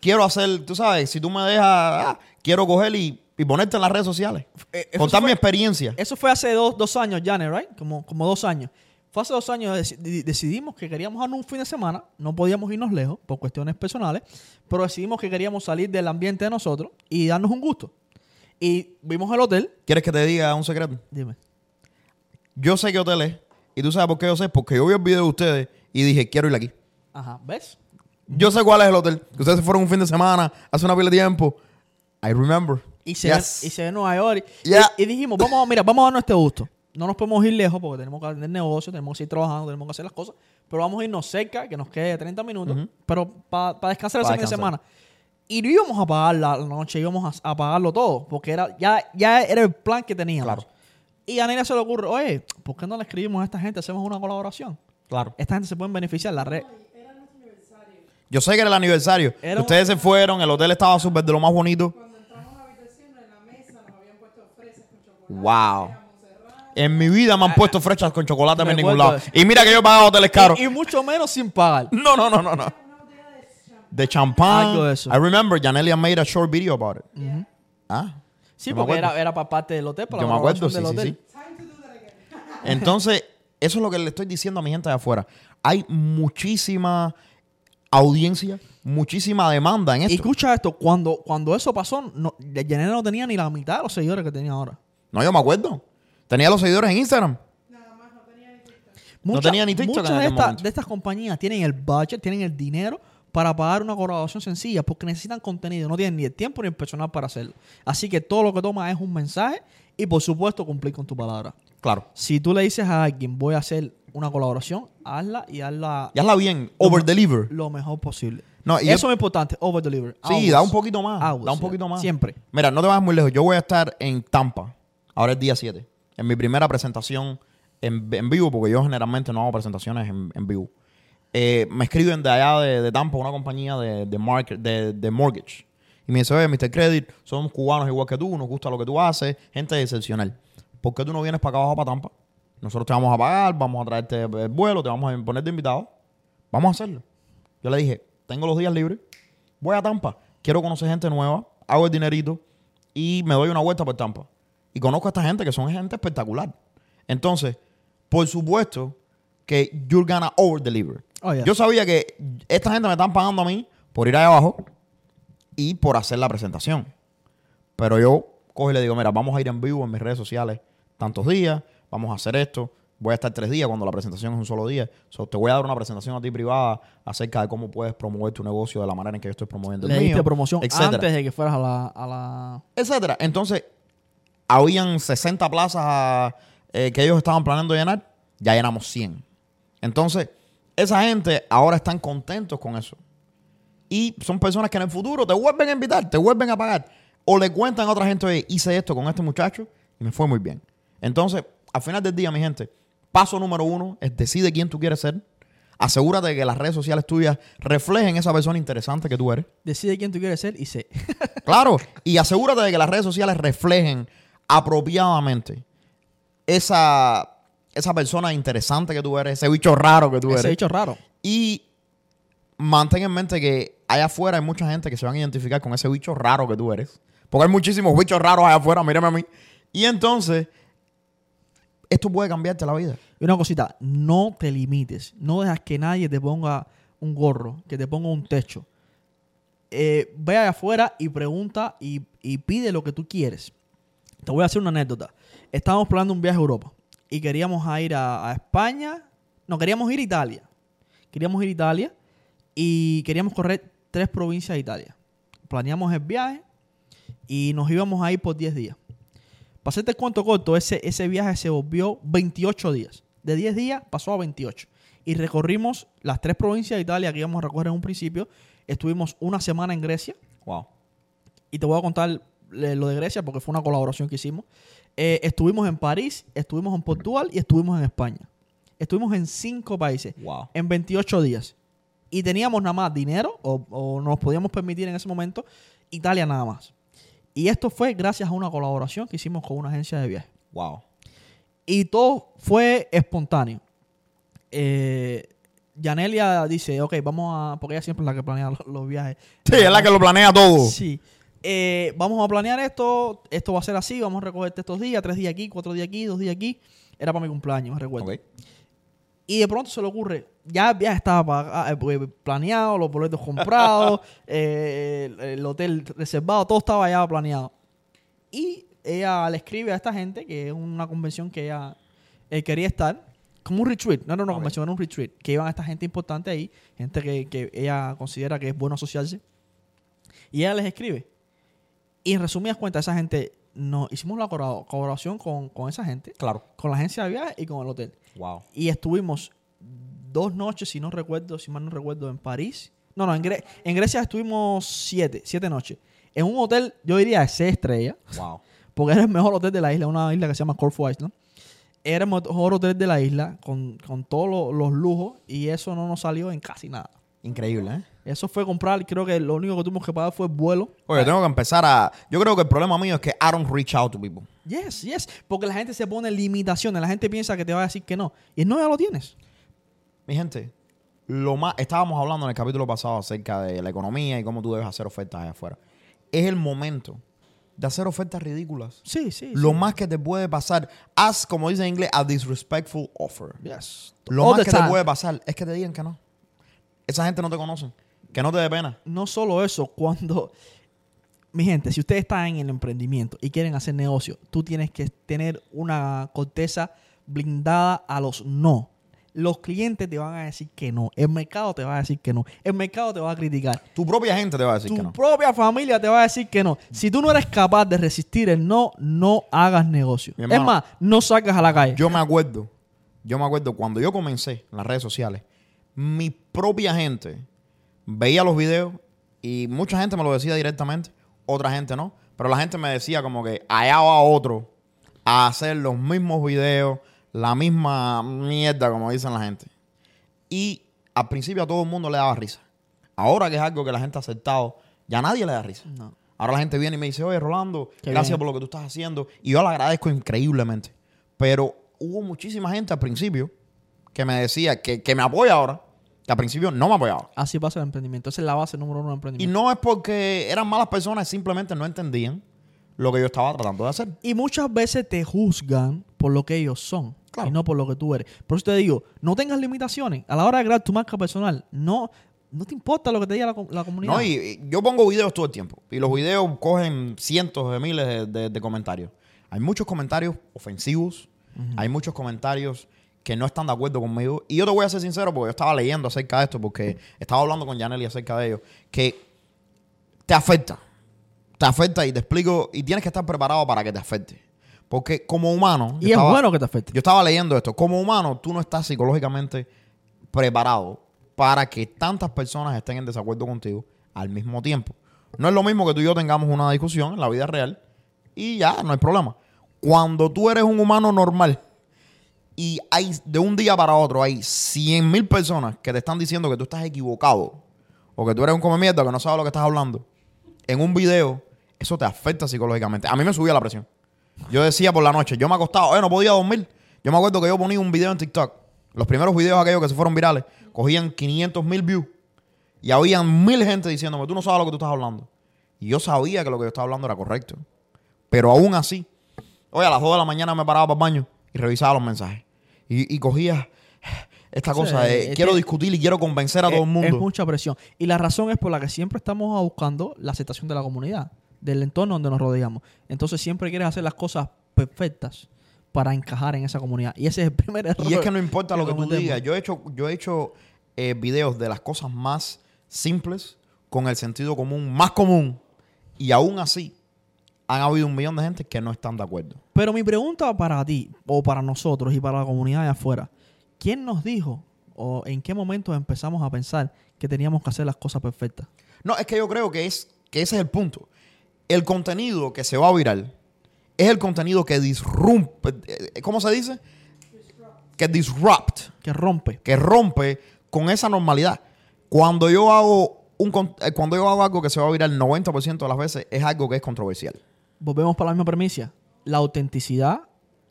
quiero hacer, tú sabes, si tú me dejas, ah, quiero coger y, y ponerte en las redes sociales. Eh, Contar fue- mi experiencia. Eso fue hace dos, dos años, Janet, ¿right? Como, como dos años. Fue hace dos años deci- di- decidimos que queríamos un fin de semana. No podíamos irnos lejos por cuestiones personales, pero decidimos que queríamos salir del ambiente de nosotros y darnos un gusto. Y vimos el hotel. ¿Quieres que te diga un secreto? Dime. Yo sé qué hotel es. Y tú sabes por qué yo sé. Porque yo vi el video de ustedes y dije, quiero ir aquí. Ajá, ¿ves? Yo sé cuál es el hotel. Que ustedes fueron un fin de semana, hace una pila de tiempo. I remember. Y se, Yes. ve, y se ve en Nueva York. Yeah. Y, dijimos, vamos, a- mira, vamos a darnos este gusto. No nos podemos ir lejos porque tenemos que tener negocio, tenemos que seguir trabajando, tenemos que hacer las cosas. Pero vamos a irnos cerca, que nos quede 30 minutos, pero para descansar ese Pa' fin de semana. Y no íbamos a pagar la noche, íbamos a, a pagarlo todo, porque era ya, ya era el plan que teníamos. Claro. Y a Nelia se le ocurre, oye, ¿por qué no le escribimos a esta gente, hacemos una colaboración? Claro. Esta gente se puede beneficiar, la red. Yo sé que era el aniversario. Era un- ustedes se fueron, el hotel estaba súper de lo más bonito. Cuando entramos a la habitación, en la mesa nos habían puesto fresas con chocolate. Wow. En mi vida me han puesto frechas con chocolate en ningún lado. Y mira que yo he pagado hoteles caros. Y, y mucho menos sin pagar. No, no, no, no, no. De champán. Algo de eso. I remember Janelia made a short video about it. Ah. Sí, Yo me porque acuerdo. era, era para parte del hotel, para Yo la me acuerdo, sí, del sí, hotel. sí. Time to do that again. Entonces, eso es lo que le estoy diciendo a mi gente de afuera. Hay muchísima audiencia, muchísima demanda en Y esto. escucha esto, cuando, cuando eso pasó, no, Janela no tenía ni la mitad de los seguidores que tenía ahora. No, yo me acuerdo. Tenía los seguidores en Instagram. No tenía ni TikTok muchas en de, aquel estas- momento. de estas compañías tienen el budget, tienen el dinero para pagar una colaboración sencilla porque necesitan contenido, no tienen ni el tiempo ni el personal para hacerlo. Así que todo lo que toma es un mensaje y por supuesto cumplir con tu palabra. Claro. Si tú le dices a alguien voy a hacer una colaboración, hazla y hazla Y hazla bien. Over deliver. lo mejor posible. No, y Eso es importante, over deliver. Sí, da un poquito más. Da un poquito más. Siempre. Mira, no te vayas muy lejos. Yo voy a estar en Tampa. Ahora es día 7. En mi primera presentación en, en vivo, porque yo generalmente no hago presentaciones en, en vivo. Eh, me escriben de allá de, de Tampa, una compañía de, de, market, de, de mortgage. Y me dice, oye, Mr. Credit, somos cubanos igual que tú, nos gusta lo que tú haces, gente excepcional. ¿Por qué tú no vienes para acá abajo, para Tampa? Nosotros te vamos a pagar, vamos a traerte el vuelo, te vamos a poner de invitado. Vamos a hacerlo. Yo le dije, tengo los días libres, voy a Tampa, quiero conocer gente nueva, hago el dinerito y me doy una vuelta por Tampa. Y conozco a esta gente que son gente espectacular. Entonces, por supuesto que you're gonna over deliver. Oh, yeah. Yo sabía que esta gente me están pagando a mí por ir allá abajo y por hacer la presentación. Pero yo cojo y le digo, mira, vamos a ir en vivo en mis redes sociales tantos días, vamos a hacer esto. Voy a estar tres días cuando la presentación es un solo día. So, te voy a dar una presentación a ti privada acerca de cómo puedes promover tu negocio de la manera en que yo estoy promoviendo Le el diste mío, promoción etcétera antes de que fueras a la, a la... etcétera. Entonces, habían 60 plazas eh, que ellos estaban planeando llenar, ya llenamos 100. Entonces, esa gente ahora están contentos con eso. Y son personas que en el futuro te vuelven a invitar, te vuelven a pagar. O le cuentan a otra gente, oye, hice esto con este muchacho y me fue muy bien. Entonces, al final del día, mi gente, paso número uno es decide quién tú quieres ser. Asegúrate de que las redes sociales tuyas reflejen esa persona interesante que tú eres. Decide quién tú quieres ser y sé. Claro, y asegúrate de que las redes sociales reflejen apropiadamente esa, esa persona interesante que tú eres, ese bicho raro que tú Ese eres. dicho raro. Y mantén en mente que allá afuera hay mucha gente que se van a identificar con ese bicho raro que tú eres. Porque hay muchísimos bichos raros allá afuera, mírame a mí. Y entonces, esto puede cambiarte la vida. Y una cosita, no te limites. No dejas que nadie te ponga un gorro, que te ponga un techo. Eh, ve allá afuera y pregunta y, y pide lo que tú quieres. Te voy a hacer una anécdota. Estábamos planeando un viaje a Europa y queríamos ir a, España. No, queríamos ir a Italia. Queríamos ir a Italia y queríamos correr tres provincias de Italia. Planeamos el viaje y nos íbamos a ir por 10 días. Para el cuento corto, ese, ese viaje se volvió 28 días. De 10 días pasó a 28. Y recorrimos las tres provincias de Italia que íbamos a recorrer en un principio. Estuvimos una semana en Grecia. Wow. Y te voy a contar eh, lo de Grecia porque fue una colaboración que hicimos. Eh, estuvimos en París, estuvimos en Portugal y estuvimos en España. Estuvimos en cinco países Wow. en 28 días. Y teníamos nada más dinero, o, o nos podíamos permitir en ese momento, Italia nada más. Y esto fue gracias a una colaboración que hicimos con una agencia de viajes. Wow. Y todo fue espontáneo. Eh, Yanelia dice, ok, vamos a... Porque ella siempre es la que planea los, los viajes. Sí, es la que lo planea todo. Sí. Eh, vamos a planear esto. Esto va a ser así. Vamos a recogerte estos días. Tres días aquí, cuatro días aquí, dos días aquí. Era para mi cumpleaños, me recuerdo. Ok. Y de pronto se le ocurre, ya viaje estaba paga- eh, pues, planeado, los boletos comprados, eh, el, el hotel reservado, todo estaba ya planeado. Y ella le escribe a esta gente, que es una convención que ella eh, quería estar, como un retreat, no era una Ok. convención, era un retreat, que iban a esta gente importante ahí, gente que, que ella considera que es bueno asociarse. Y ella les escribe. Y en resumidas cuentas, esa gente, nos hicimos la colabo- colaboración con, con esa gente, Claro. con la agencia de viajes y con el hotel. Wow. Y estuvimos dos noches, si no recuerdo, si mal no recuerdo, en París. No, no, en, Gre- en Grecia estuvimos siete, siete noches. En un hotel, yo diría de seis estrellas, Wow. porque era el mejor hotel de la isla, una isla que se llama Corfu Island. Era el mejor hotel de la isla, con, con todos lo- los lujos, y eso no nos salió en casi nada. Increíble, ¿eh? Eso fue comprar, creo que lo único que tuvimos que pagar fue el vuelo. Oye, tengo que empezar a... Yo creo que el problema mío es que I don't reach out to people. Yes, yes, porque la gente se pone limitaciones, la gente piensa que te va a decir que no, y no ya lo tienes. Mi gente, lo más... Estábamos hablando en el capítulo pasado acerca de la economía y cómo tú debes hacer ofertas allá afuera. Es el momento de hacer ofertas ridículas. Sí, sí. Lo sí. más que te puede pasar, haz, como dice en inglés, a disrespectful offer. Yes. Lo All más que te puede pasar es que te digan que no. Esa gente no te conoce. Que no te dé pena. no solo eso, cuando... Mi gente, si ustedes están en el emprendimiento y quieren hacer negocio, tú tienes que tener una corteza blindada a los no. Los clientes te van a decir que no. El mercado te va a decir que no. El mercado te va a criticar. Tu propia gente te va a decir tu que no. propia familia te va a decir que no. Si tú no eres capaz de resistir el no, no hagas negocio. Es más, no salgas a la calle. Yo me acuerdo, yo me acuerdo cuando yo comencé en las redes sociales, mi propia gente veía los videos y mucha gente me lo decía directamente, otra gente no, pero la gente me decía como que allá va otro a hacer los mismos videos, la misma mierda como dicen la gente. Y al principio a todo el mundo le daba risa. Ahora que es algo que la gente ha aceptado, ya nadie le da risa. No. Ahora la gente viene y me dice, oye, Rolando, Qué gracias bien. por lo que tú estás haciendo. Y yo le agradezco increíblemente. Pero hubo muchísima gente al principio que me decía, que, que me apoya ahora, que al principio no me apoyaba. Así pasa el emprendimiento. Esa es la base número uno del Y emprendimiento. no es porque eran malas personas, simplemente no entendían lo que yo estaba tratando de hacer. Y muchas veces te juzgan por lo que ellos son Claro. y no por lo que tú eres. Por eso te digo, no tengas limitaciones. A la hora de crear tu marca personal, no, no te importa lo que te diga la, com- la comunidad. No, y, y yo pongo videos todo el tiempo. Y los videos cogen cientos de miles de, de- de comentarios. Hay muchos comentarios ofensivos. Hay muchos comentarios que no están de acuerdo conmigo. Y yo te voy a ser sincero porque yo estaba leyendo acerca de esto, porque estaba hablando con Janely acerca de ello, que te afecta. Te afecta y te explico. Y tienes que estar preparado para que te afecte. Porque como humano. y es estaba- bueno que te afecte. yo estaba leyendo esto. Como humano, tú no estás psicológicamente preparado para que tantas personas estén en desacuerdo contigo al mismo tiempo. No es lo mismo que tú y yo tengamos una discusión en la vida real y ya, no hay problema. Cuando tú eres un humano normal y hay de un día para otro hay 100 mil personas que te están diciendo que tú estás equivocado o que tú eres un come mierda que no sabes lo que estás hablando en un video, eso te afecta psicológicamente. A mí me subía la presión. Yo decía por la noche, yo me acostaba, eh, no podía dormir. Yo me acuerdo que yo ponía un video en TikTok. Los primeros videos aquellos que se fueron virales, cogían 500 mil views. Y habían mil gente diciéndome, tú no sabes lo que tú estás hablando. Y yo sabía que lo que yo estaba hablando era correcto. Pero aún así, oye, a las 2 de la mañana me paraba para el baño y revisaba los mensajes. Y, y cogías esta Sí, cosa de eh, quiero discutir y quiero convencer a todo el mundo. Es mucha presión. Y la razón es por la que siempre estamos buscando la aceptación de la comunidad, del entorno donde nos rodeamos. Entonces siempre quieres hacer las cosas perfectas para encajar en esa comunidad. Y ese es el primer error. Y es que no importa lo que tú digas. Yo he hecho, yo he hecho eh, videos de las cosas más simples con el sentido común más común. Y aún así, han habido un millón de gente que no están de acuerdo. Pero mi pregunta para ti, o para nosotros y para la comunidad de afuera, ¿quién nos dijo o en qué momento empezamos a pensar que teníamos que hacer las cosas perfectas? No, es que yo creo que, es, que ese es el punto. El contenido que se va a viral es el contenido que disrumpe. eh, ¿Cómo se dice? Que disrupt. Que rompe. que rompe con esa normalidad. Cuando yo hago un eh, cuando yo hago algo que se va a viral el 90% de las veces es algo que es controversial. Volvemos para la misma premisa. La autenticidad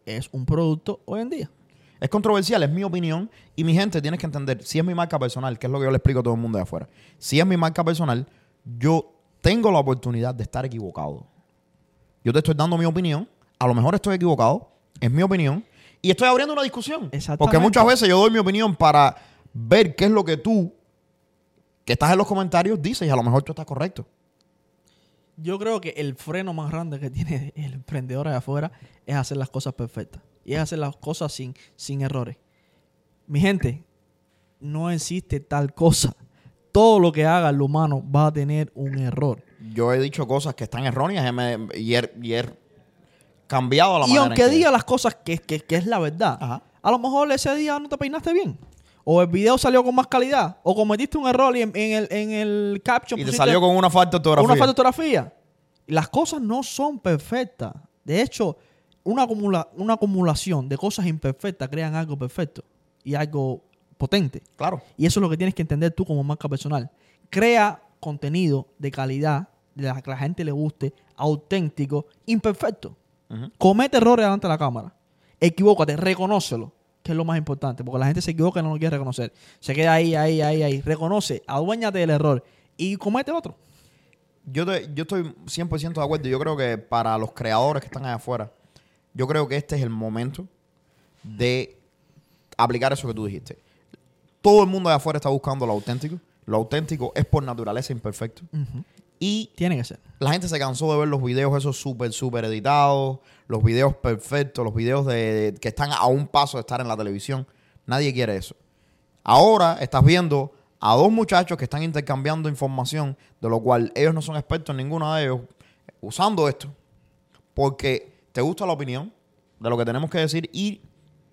es un producto hoy en día. Es controversial, es mi opinión y mi gente tienes que entender, si es mi marca personal, que es lo que yo le explico a todo el mundo de afuera. Si es mi marca personal, yo tengo la oportunidad de estar equivocado. Yo te estoy dando mi opinión, a lo mejor estoy equivocado, es mi opinión y estoy abriendo una discusión. Exactamente. Porque muchas veces yo doy mi opinión para ver qué es lo que tú que estás en los comentarios dices y a lo mejor tú estás correcto. Yo creo que el freno más grande que tiene el emprendedor allá afuera es hacer las cosas perfectas. Y es hacer las cosas sin, sin errores. Mi gente, no existe tal cosa. Todo lo que haga el humano va a tener un error. Yo he dicho cosas que están erróneas y, me- y he, y he cambiado la Y manera. aunque en que- diga las cosas que, que- que es la verdad, Ajá. a lo mejor ese día no te peinaste bien. O el video salió con más calidad. O cometiste un error y en, en el, en el caption Y te salió con una falta de ortografía. una falta de ortografía. Las cosas no son perfectas. De hecho, una, acumula- una acumulación de cosas imperfectas crean algo perfecto y algo potente. Claro. Y eso es lo que tienes que entender tú como marca personal. Crea contenido de calidad, de la que la gente le guste, auténtico, imperfecto. Comete errores delante de la cámara. Equivócate, reconócelo, que es lo más importante, porque la gente se equivoca y no lo quiere reconocer. Se queda ahí, ahí, ahí, ahí. Reconoce, aduéñate del error y comete otro. Yo, te- yo estoy 100% de acuerdo. Yo creo que para los creadores que están allá afuera, yo creo que este es el momento de aplicar eso que tú dijiste. Todo el mundo allá afuera está buscando lo auténtico. Lo auténtico es por naturaleza imperfecto. Y Tiene que ser. la gente se cansó de ver los videos esos súper, súper editados, los videos perfectos, los videos de, de- que están a un paso de estar en la televisión. Nadie quiere eso. Ahora estás viendo a dos muchachos que están intercambiando información, de lo cual ellos no son expertos en ninguno de ellos, usando esto, porque te gusta la opinión de lo que tenemos que decir y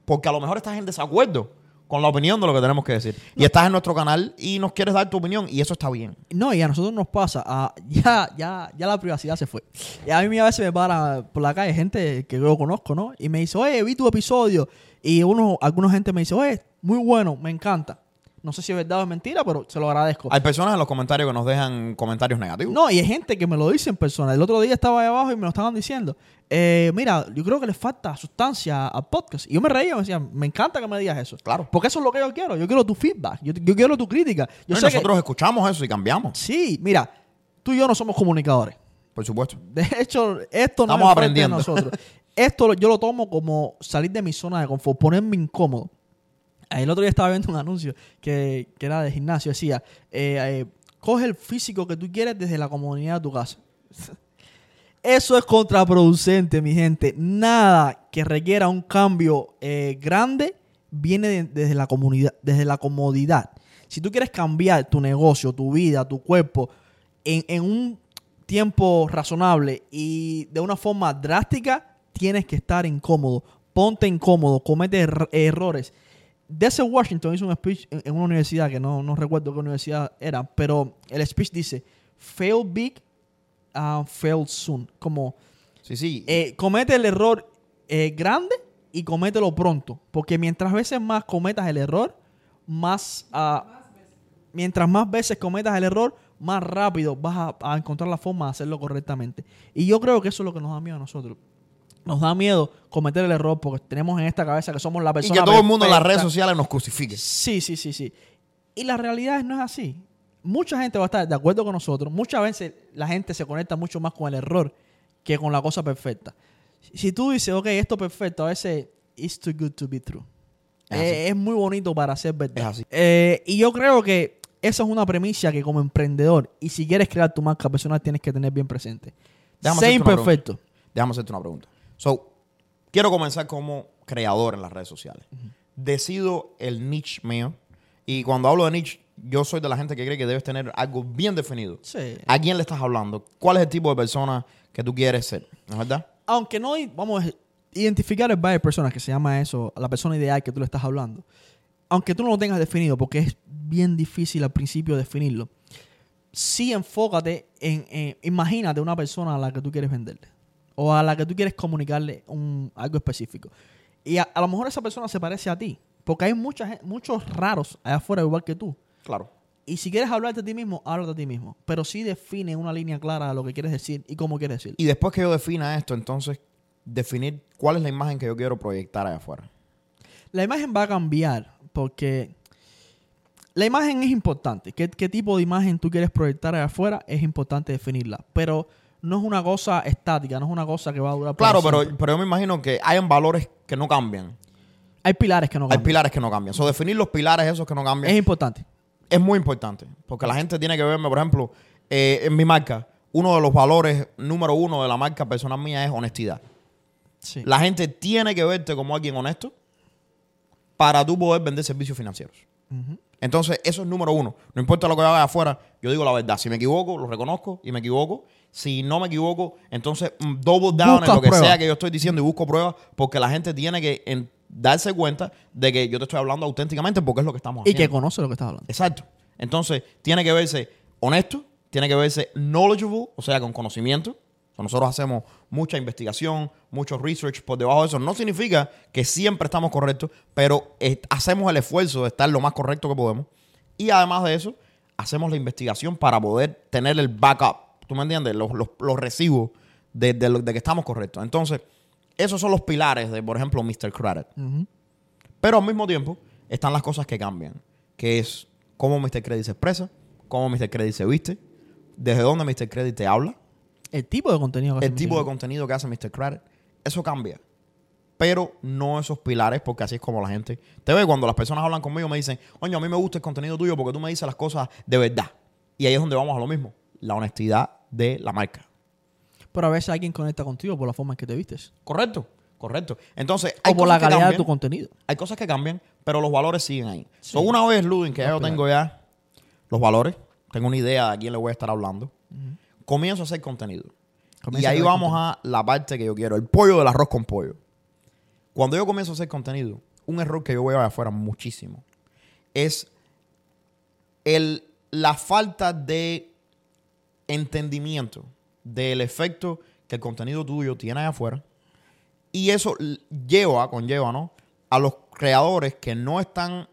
porque a lo mejor estás en desacuerdo con la opinión de lo que tenemos que decir. Y estás en nuestro canal y nos quieres dar tu opinión y eso está bien. No, y a nosotros nos pasa, ah, ya, ya, ya la privacidad se fue. Y a mí a veces me para por la calle gente que yo conozco, ¿no? Y me dice, oye, vi tu episodio. Y uno, alguna gente me dice, oye, muy bueno, me encanta. No sé si es verdad o es mentira, pero se lo agradezco. Hay personas en los comentarios que nos dejan comentarios negativos. No, y hay gente que me lo dice en persona. El otro día estaba ahí abajo y me lo estaban diciendo. Eh, mira, yo creo que le falta sustancia al podcast. Y yo me reía, me decía, me encanta que me digas eso. Claro. Porque eso es lo que yo quiero. Yo quiero tu feedback. Yo, yo quiero tu crítica. Yo No, y sé que- nosotros escuchamos eso y cambiamos, Sí, mira, tú y yo no somos comunicadores. por supuesto. De hecho, esto no Estamos es aprendiendo. a nosotros. Esto yo lo tomo como salir de mi zona de confort, ponerme incómodo. El otro día estaba viendo un anuncio que, que era de gimnasio. Decía, eh, eh, coge el físico que tú quieres desde la comunidad de tu casa. Eso es contraproducente, mi gente. Nada que requiera un cambio eh, grande viene de- desde, la comodidad. Si tú quieres cambiar tu negocio, tu vida, tu cuerpo en, un tiempo razonable y de una forma drástica, tienes que estar incómodo. Ponte incómodo, comete er- errores. Denzel Washington hizo un speech en, en una universidad que no, no recuerdo qué universidad era, pero el speech dice: Fail big, uh, fail soon. Como Sí, sí. eh, comete el error eh, grande y comételo pronto. Porque mientras veces más cometas el error, más. ah, mientras más veces cometas el error, más rápido vas a, a encontrar la forma de hacerlo correctamente. Y yo creo que eso es lo que nos da miedo a nosotros. Nos da miedo cometer el error porque tenemos en esta cabeza que somos la y persona. que todo el mundo en las redes sociales nos crucifique. Sí, sí, sí, sí. Y la realidad no es así. Mucha gente va a estar de acuerdo con nosotros. Muchas veces la gente se conecta mucho más con el error que con la cosa perfecta. Si tú dices, ok, esto es perfecto, a veces it's too good to be true. Es. Eh, es muy bonito para ser verdad. Es así. Eh, y yo creo que esa es una premisa que como emprendedor y si quieres crear tu marca personal tienes que tener bien presente. Déjame Sé imperfecto. Déjame hacerte una pregunta. So, quiero comenzar como creador en las redes sociales. Decido el niche mío. Y cuando hablo de niche, yo soy de la gente que cree que debes tener algo bien definido. Sí. ¿A quién le estás hablando? ¿Cuál es el tipo de persona que tú quieres ser? ¿No es verdad? Aunque no, hay- vamos a identificar el buyer persona, que se llama eso, la persona ideal que tú le estás hablando. Aunque tú no lo tengas definido, porque es bien difícil al principio definirlo. Sí enfócate en, en- imagínate una persona a la que tú quieres venderle. O a la que tú quieres comunicarle un, algo específico. Y a, a lo mejor esa persona se parece a ti. Porque hay mucha, muchos raros allá afuera igual que tú. Claro. Y si quieres hablarte a ti mismo, háblate a ti mismo. Pero sí define una línea clara de lo que quieres decir y cómo quieres decir. Y después que yo defina esto, entonces, definir cuál es la imagen que yo quiero proyectar allá afuera. La imagen va a cambiar porque la imagen es importante. ¿Qué, qué tipo de imagen tú quieres proyectar allá afuera? Es importante definirla. Pero no es una cosa estática, no es una cosa que va a durar Claro, pero, pero yo me imagino que hayan valores que no cambian. Hay pilares que no Hay cambian. pilares que no cambian. So, definir los pilares esos que no cambian Es importante. Es muy importante. Porque la gente tiene que verme, por ejemplo, eh, en mi marca, uno de los valores número uno de la marca personal mía es honestidad. Sí. La gente tiene que verte como alguien honesto para tú poder vender servicios financieros. Entonces, eso es número uno. No importa lo que haga afuera, yo digo la verdad. Si me equivoco, lo reconozco y me equivoco. Si no me equivoco, entonces mm, double down en lo que sea que yo estoy diciendo y busco pruebas porque la gente tiene que en- darse cuenta de que yo te estoy hablando auténticamente porque es lo que estamos Y haciendo. que conoce lo que estás hablando. Exacto. Entonces, tiene que verse honesto, tiene que verse knowledgeable, o sea, con conocimiento. O sea, Nosotros hacemos mucha investigación, mucho research por debajo de eso. No significa que siempre estamos correctos, pero eh, hacemos el esfuerzo de estar lo más correcto que podemos. Y además de eso, hacemos la investigación para poder tener el backup. ¿Tú me entiendes? Los, los, los recibos de, de de que estamos correctos. Entonces, esos son los pilares de, por ejemplo, Mr. Credit. Pero al mismo tiempo están las cosas que cambian, que es cómo Mr. Credit se expresa, cómo Mr. Credit se viste, desde dónde Mr. Credit te habla, El tipo de contenido que el hace tipo de contenido que hace Mr. Credit. Eso cambia. Pero no esos pilares, porque así es como la gente te ve. Cuando las personas hablan conmigo, me dicen, oye, a mí me gusta el contenido tuyo porque tú me dices las cosas de verdad. Y ahí es donde vamos a lo mismo, la honestidad de la marca. Pero a veces alguien conecta contigo por la forma en que te vistes. Correcto, correcto. Entonces, O hay por la que calidad de tu contenido. hay cosas que cambian, pero los valores siguen ahí. Sí. So, una vez, Ludwig, que ya yo tengo ya los valores, tengo una idea de a quién le voy a estar hablando, comienzo a hacer contenido. Comienza y ahí vamos a la parte que yo quiero, el pollo del arroz con pollo. Cuando yo comienzo a hacer contenido, un error que yo veo afuera muchísimo es el, la falta de entendimiento del efecto que el contenido tuyo tiene allá afuera. Y eso lleva, conlleva, ¿no? A los creadores que no están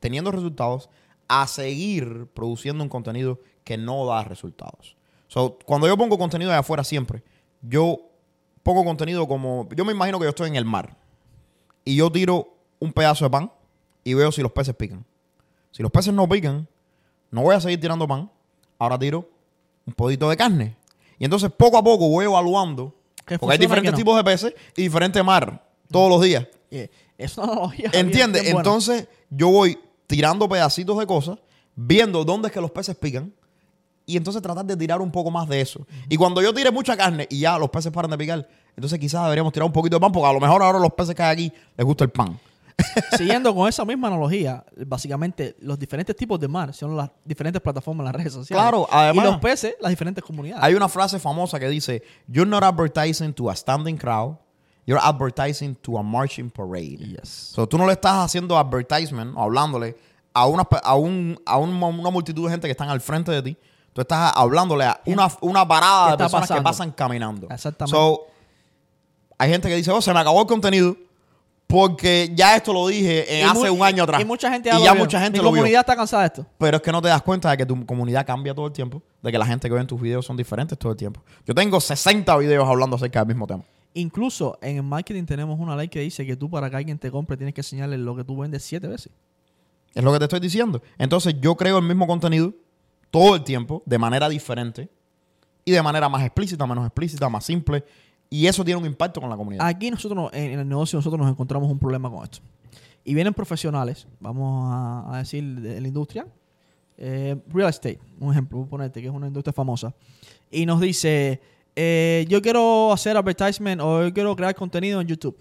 teniendo resultados a seguir produciendo un contenido que no da resultados. So, cuando yo pongo contenido de afuera siempre, yo pongo contenido como... Yo me imagino que yo estoy en el mar y yo tiro un pedazo de pan y veo si los peces pican. Si los peces no pican, no voy a seguir tirando pan. Ahora tiro un podito de carne. Y entonces poco a poco voy evaluando. Que Porque hay diferentes no. tipos de peces y diferente mar todos los días. Eh, Es una analogía. bien- ¿Entiendes? bien. Entonces yo voy tirando pedacitos de cosas, viendo dónde es que los peces pican y entonces tratar de tirar un poco más de eso. Y cuando yo tire mucha carne y ya los peces paran de picar, entonces quizás deberíamos tirar un poquito de pan porque a lo mejor ahora los peces que hay aquí les gusta el pan. Siguiendo con esa misma analogía, básicamente los diferentes tipos de mar son las diferentes plataformas en las redes sociales. Claro, además- Y los peces, las diferentes comunidades. Hay una frase famosa que dice, You're not advertising to a standing crowd, you're advertising to a marching parade. Yes. So, tú no le estás haciendo advertisement o hablándole a una, a, un, a un- una multitud de gente que están al frente de ti. Tú estás hablándole a una, una parada ¿Qué de personas que pasan caminando. Exactamente. So, hay gente que dice, oh, se me acabó el contenido porque ya esto lo dije en hace un año atrás. Y mucha gente y lo ya vio. mucha gente Mi lo vio. comunidad está cansada de esto. Pero es que no te das cuenta de que tu comunidad cambia todo el tiempo, de que la gente que ve en tus videos son diferentes todo el tiempo. Yo tengo 60 videos hablando acerca del mismo tema. Incluso en el marketing tenemos una ley que dice que tú para que alguien te compre tienes que enseñarle lo que tú vendes siete veces. Es lo que te estoy diciendo. Entonces yo creo el mismo contenido todo el tiempo, de manera diferente y de manera más explícita, menos explícita, más simple. Y eso tiene un impacto con la comunidad. Aquí nosotros, no- en el negocio, nosotros nos encontramos un problema con esto. y vienen profesionales, vamos a, decir, de la industria, eh, real estate, un ejemplo, voy ponerte, que es una industria famosa, y nos dice, eh, yo quiero hacer advertisement o yo quiero crear contenido en YouTube.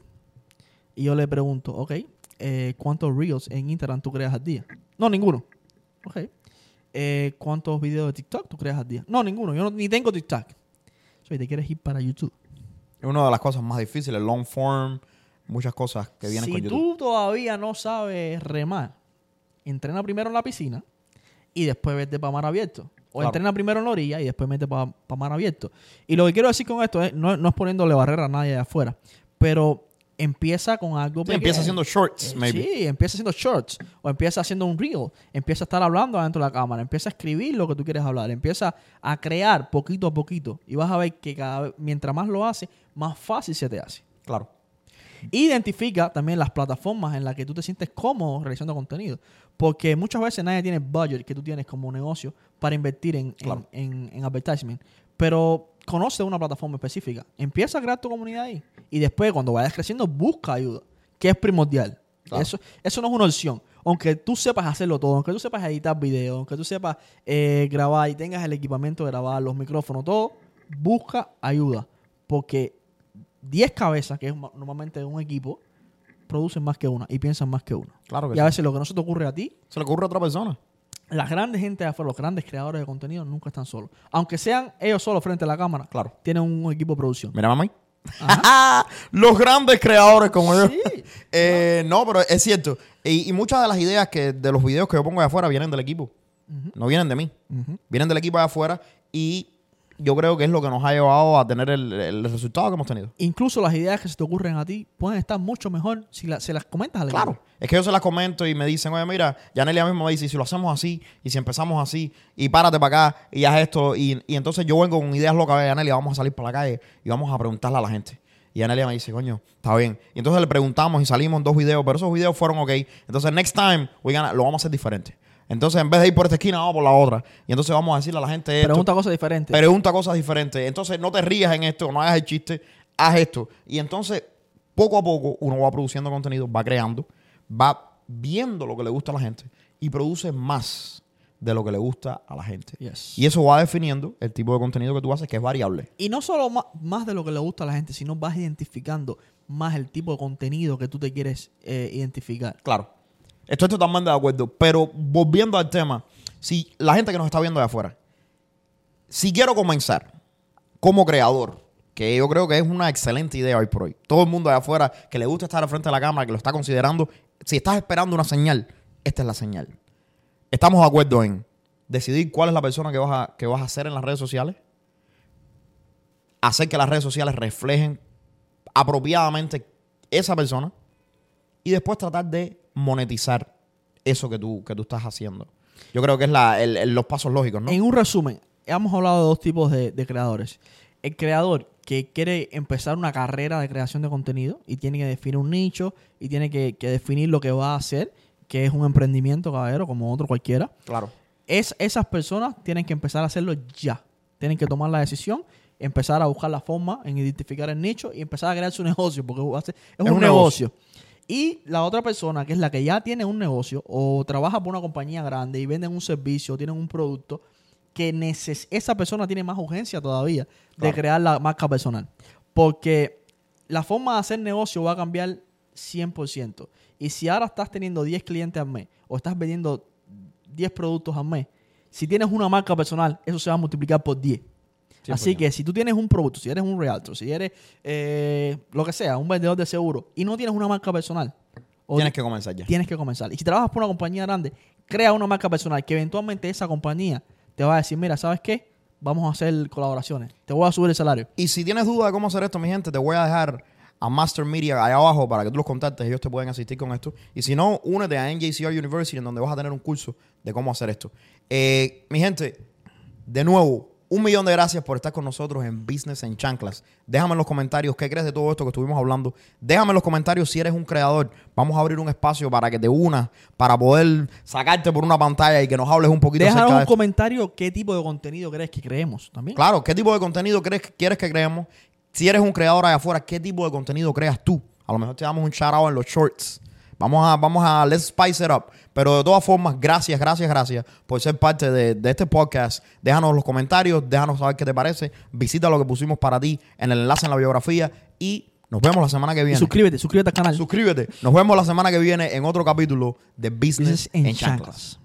Y yo le pregunto, ok, eh, ¿cuántos reels en Instagram tú creas al día? No, ninguno. Ok. ¿Cuántos videos de TikTok tú creas al día? No, ninguno. Yo no- ni tengo TikTok. So, y te quieres ir para YouTube. Es una de las cosas más difíciles, long form, muchas cosas que vienen si con YouTube. tú todavía no sabes remar, entrena primero en la piscina y después vete para mar abierto. O Claro. entrena primero en la orilla y después mete para mar abierto. Y lo que quiero decir con esto es, no, no es poniéndole barrera a nadie de afuera, pero empieza con algo Sí, pequeño. empieza haciendo shorts, Eh, maybe. Sí, empieza haciendo shorts o empieza haciendo un reel, empieza a estar hablando adentro de la cámara, empieza a escribir lo que tú quieres hablar, empieza a crear poquito a poquito y vas a ver que cada vez, mientras más lo haces, más fácil se te hace. Claro. Identifica también las plataformas en las que tú te sientes cómodo realizando contenido. Porque muchas veces nadie tiene el budget que tú tienes como negocio para invertir en, en- en, en advertisement. Pero conoce una plataforma específica. Empieza a crear tu comunidad ahí. Y después, cuando vayas creciendo, busca ayuda. Que es primordial. Claro. Eso, eso no es una opción. Aunque tú sepas hacerlo todo, aunque tú sepas editar videos, aunque tú sepas eh, grabar y tengas el equipamiento de grabar, los micrófonos, todo, busca ayuda. Porque 10 cabezas, que es ma- normalmente un equipo, producen más que una y piensan más que una. Claro que Y a sí. veces lo que no se te ocurre a ti, Se le ocurre a otra persona. las grandes gente de afuera, los grandes creadores de contenido nunca están solos. Aunque sean ellos solos frente a la cámara, Claro. tienen un equipo de producción. Mira, mamá. Los grandes creadores como yo. Sí. Eh, no, pero es cierto. Y, y muchas de las ideas que de los videos que yo pongo de afuera vienen del equipo. No vienen de mí. Vienen del equipo de afuera. Y yo creo que es lo que nos ha llevado a tener el, el resultado que hemos tenido. Incluso las ideas que se te ocurren a ti pueden estar mucho mejor si la- se las comentas al Claro. equipo. Es que yo se las comento y me dicen, oye, mira, Yanelia mismo me dice, "Y si lo hacemos así, y si empezamos así, y párate para acá, y haz esto, y, y entonces yo vengo con ideas locas, "Oye, Yanelia, vamos a salir para la calle y vamos a preguntarle a la gente. Y Yanelia me dice, coño, está bien. Y entonces le preguntamos y salimos en dos videos, pero esos videos fueron ok. Entonces, next time, we gonna- lo vamos a hacer diferente. Entonces, en vez de ir por esta esquina, vamos por la otra. Y entonces vamos a decirle a la gente esto. Pregunta cosas diferentes. Pregunta cosas diferentes. Entonces, no te rías en esto, no hagas el chiste, haz esto. Y entonces, poco a poco, uno va produciendo contenido, va creando, va viendo lo que le gusta a la gente y produce más de lo que le gusta a la gente. Yes. Y eso va definiendo el tipo de contenido que tú haces, que es variable. Y no solo más, de lo que le gusta a la gente, sino vas identificando más el tipo de contenido que tú te quieres eh, identificar. Claro. Estoy totalmente de acuerdo. Pero volviendo al tema, si la gente que nos está viendo de afuera, si quiero comenzar como creador, que yo creo que es una excelente idea hoy por hoy, todo el mundo de afuera que le gusta estar al frente de la cámara, que lo está considerando, si estás esperando una señal, esta es la señal. Estamos de acuerdo en decidir cuál es la persona que vas a, que vas a hacer en las redes sociales, hacer que las redes sociales reflejen apropiadamente esa persona y después tratar de monetizar eso que tú, que tú estás haciendo. Yo creo que es la, el- el- los pasos lógicos, ¿no? En un resumen, hemos hablado de dos tipos de, de creadores. El creador que quiere empezar una carrera de creación de contenido y tiene que definir un nicho y tiene que, que definir lo que va a hacer, que es un emprendimiento, caballero, como otro cualquiera. Claro. Es, esas personas tienen que empezar a hacerlo ya. Tienen que tomar la decisión, empezar a buscar la forma en identificar el nicho y empezar a crear su negocio, porque es, un, un negocio. Y la otra persona, que es la que ya tiene un negocio o trabaja por una compañía grande y venden un servicio, tienen un producto, que neces esa persona tiene más urgencia todavía de crear la marca personal. Porque la forma de hacer negocio va a cambiar 100%. Y si ahora estás teniendo 10 clientes al mes o estás vendiendo 10 productos al mes, si tienes una marca personal, eso se va a multiplicar por 10. Así 100%. que si tú tienes un producto, si eres un realtor, si eres eh, lo que sea, un vendedor de seguro y no tienes una marca personal, o Tienes que comenzar ya. tienes que comenzar. Y si trabajas por una compañía grande, crea una marca personal que eventualmente esa compañía te va a decir, mira, ¿sabes qué? Vamos a hacer colaboraciones. Te voy a subir el salario. Y si tienes duda de cómo hacer esto, mi gente, te voy a dejar a Master Media allá abajo para que tú los contactes. Ellos te pueden asistir con esto. Y si no, únete a NJCR University, en donde vas a tener un curso de cómo hacer esto. Eh, mi gente, de nuevo, un millón de gracias por estar con nosotros en Business en Chanclas. Déjame en los comentarios qué crees de todo esto que estuvimos hablando. Déjame en los comentarios si eres un creador. Vamos a abrir un espacio para que te unas, para poder sacarte por una pantalla y que nos hables un poquito Déjanos acerca de un esto. comentario qué tipo de contenido crees que creemos también. Claro, ¿qué tipo de contenido crees, quieres que creemos? Si eres un creador allá afuera, ¿qué tipo de contenido creas tú? A lo mejor te damos un shout out en los shorts. Vamos a, vamos a, let's spice it up. Pero de todas formas, gracias, gracias, gracias por ser parte de, de este podcast. Déjanos los comentarios, déjanos saber qué te parece. Visita lo que pusimos para ti en el enlace en la biografía y nos vemos la semana que Y viene. suscríbete, suscríbete al canal. Suscríbete. Nos vemos la semana que viene en otro capítulo de Business, Business en. Chanclas.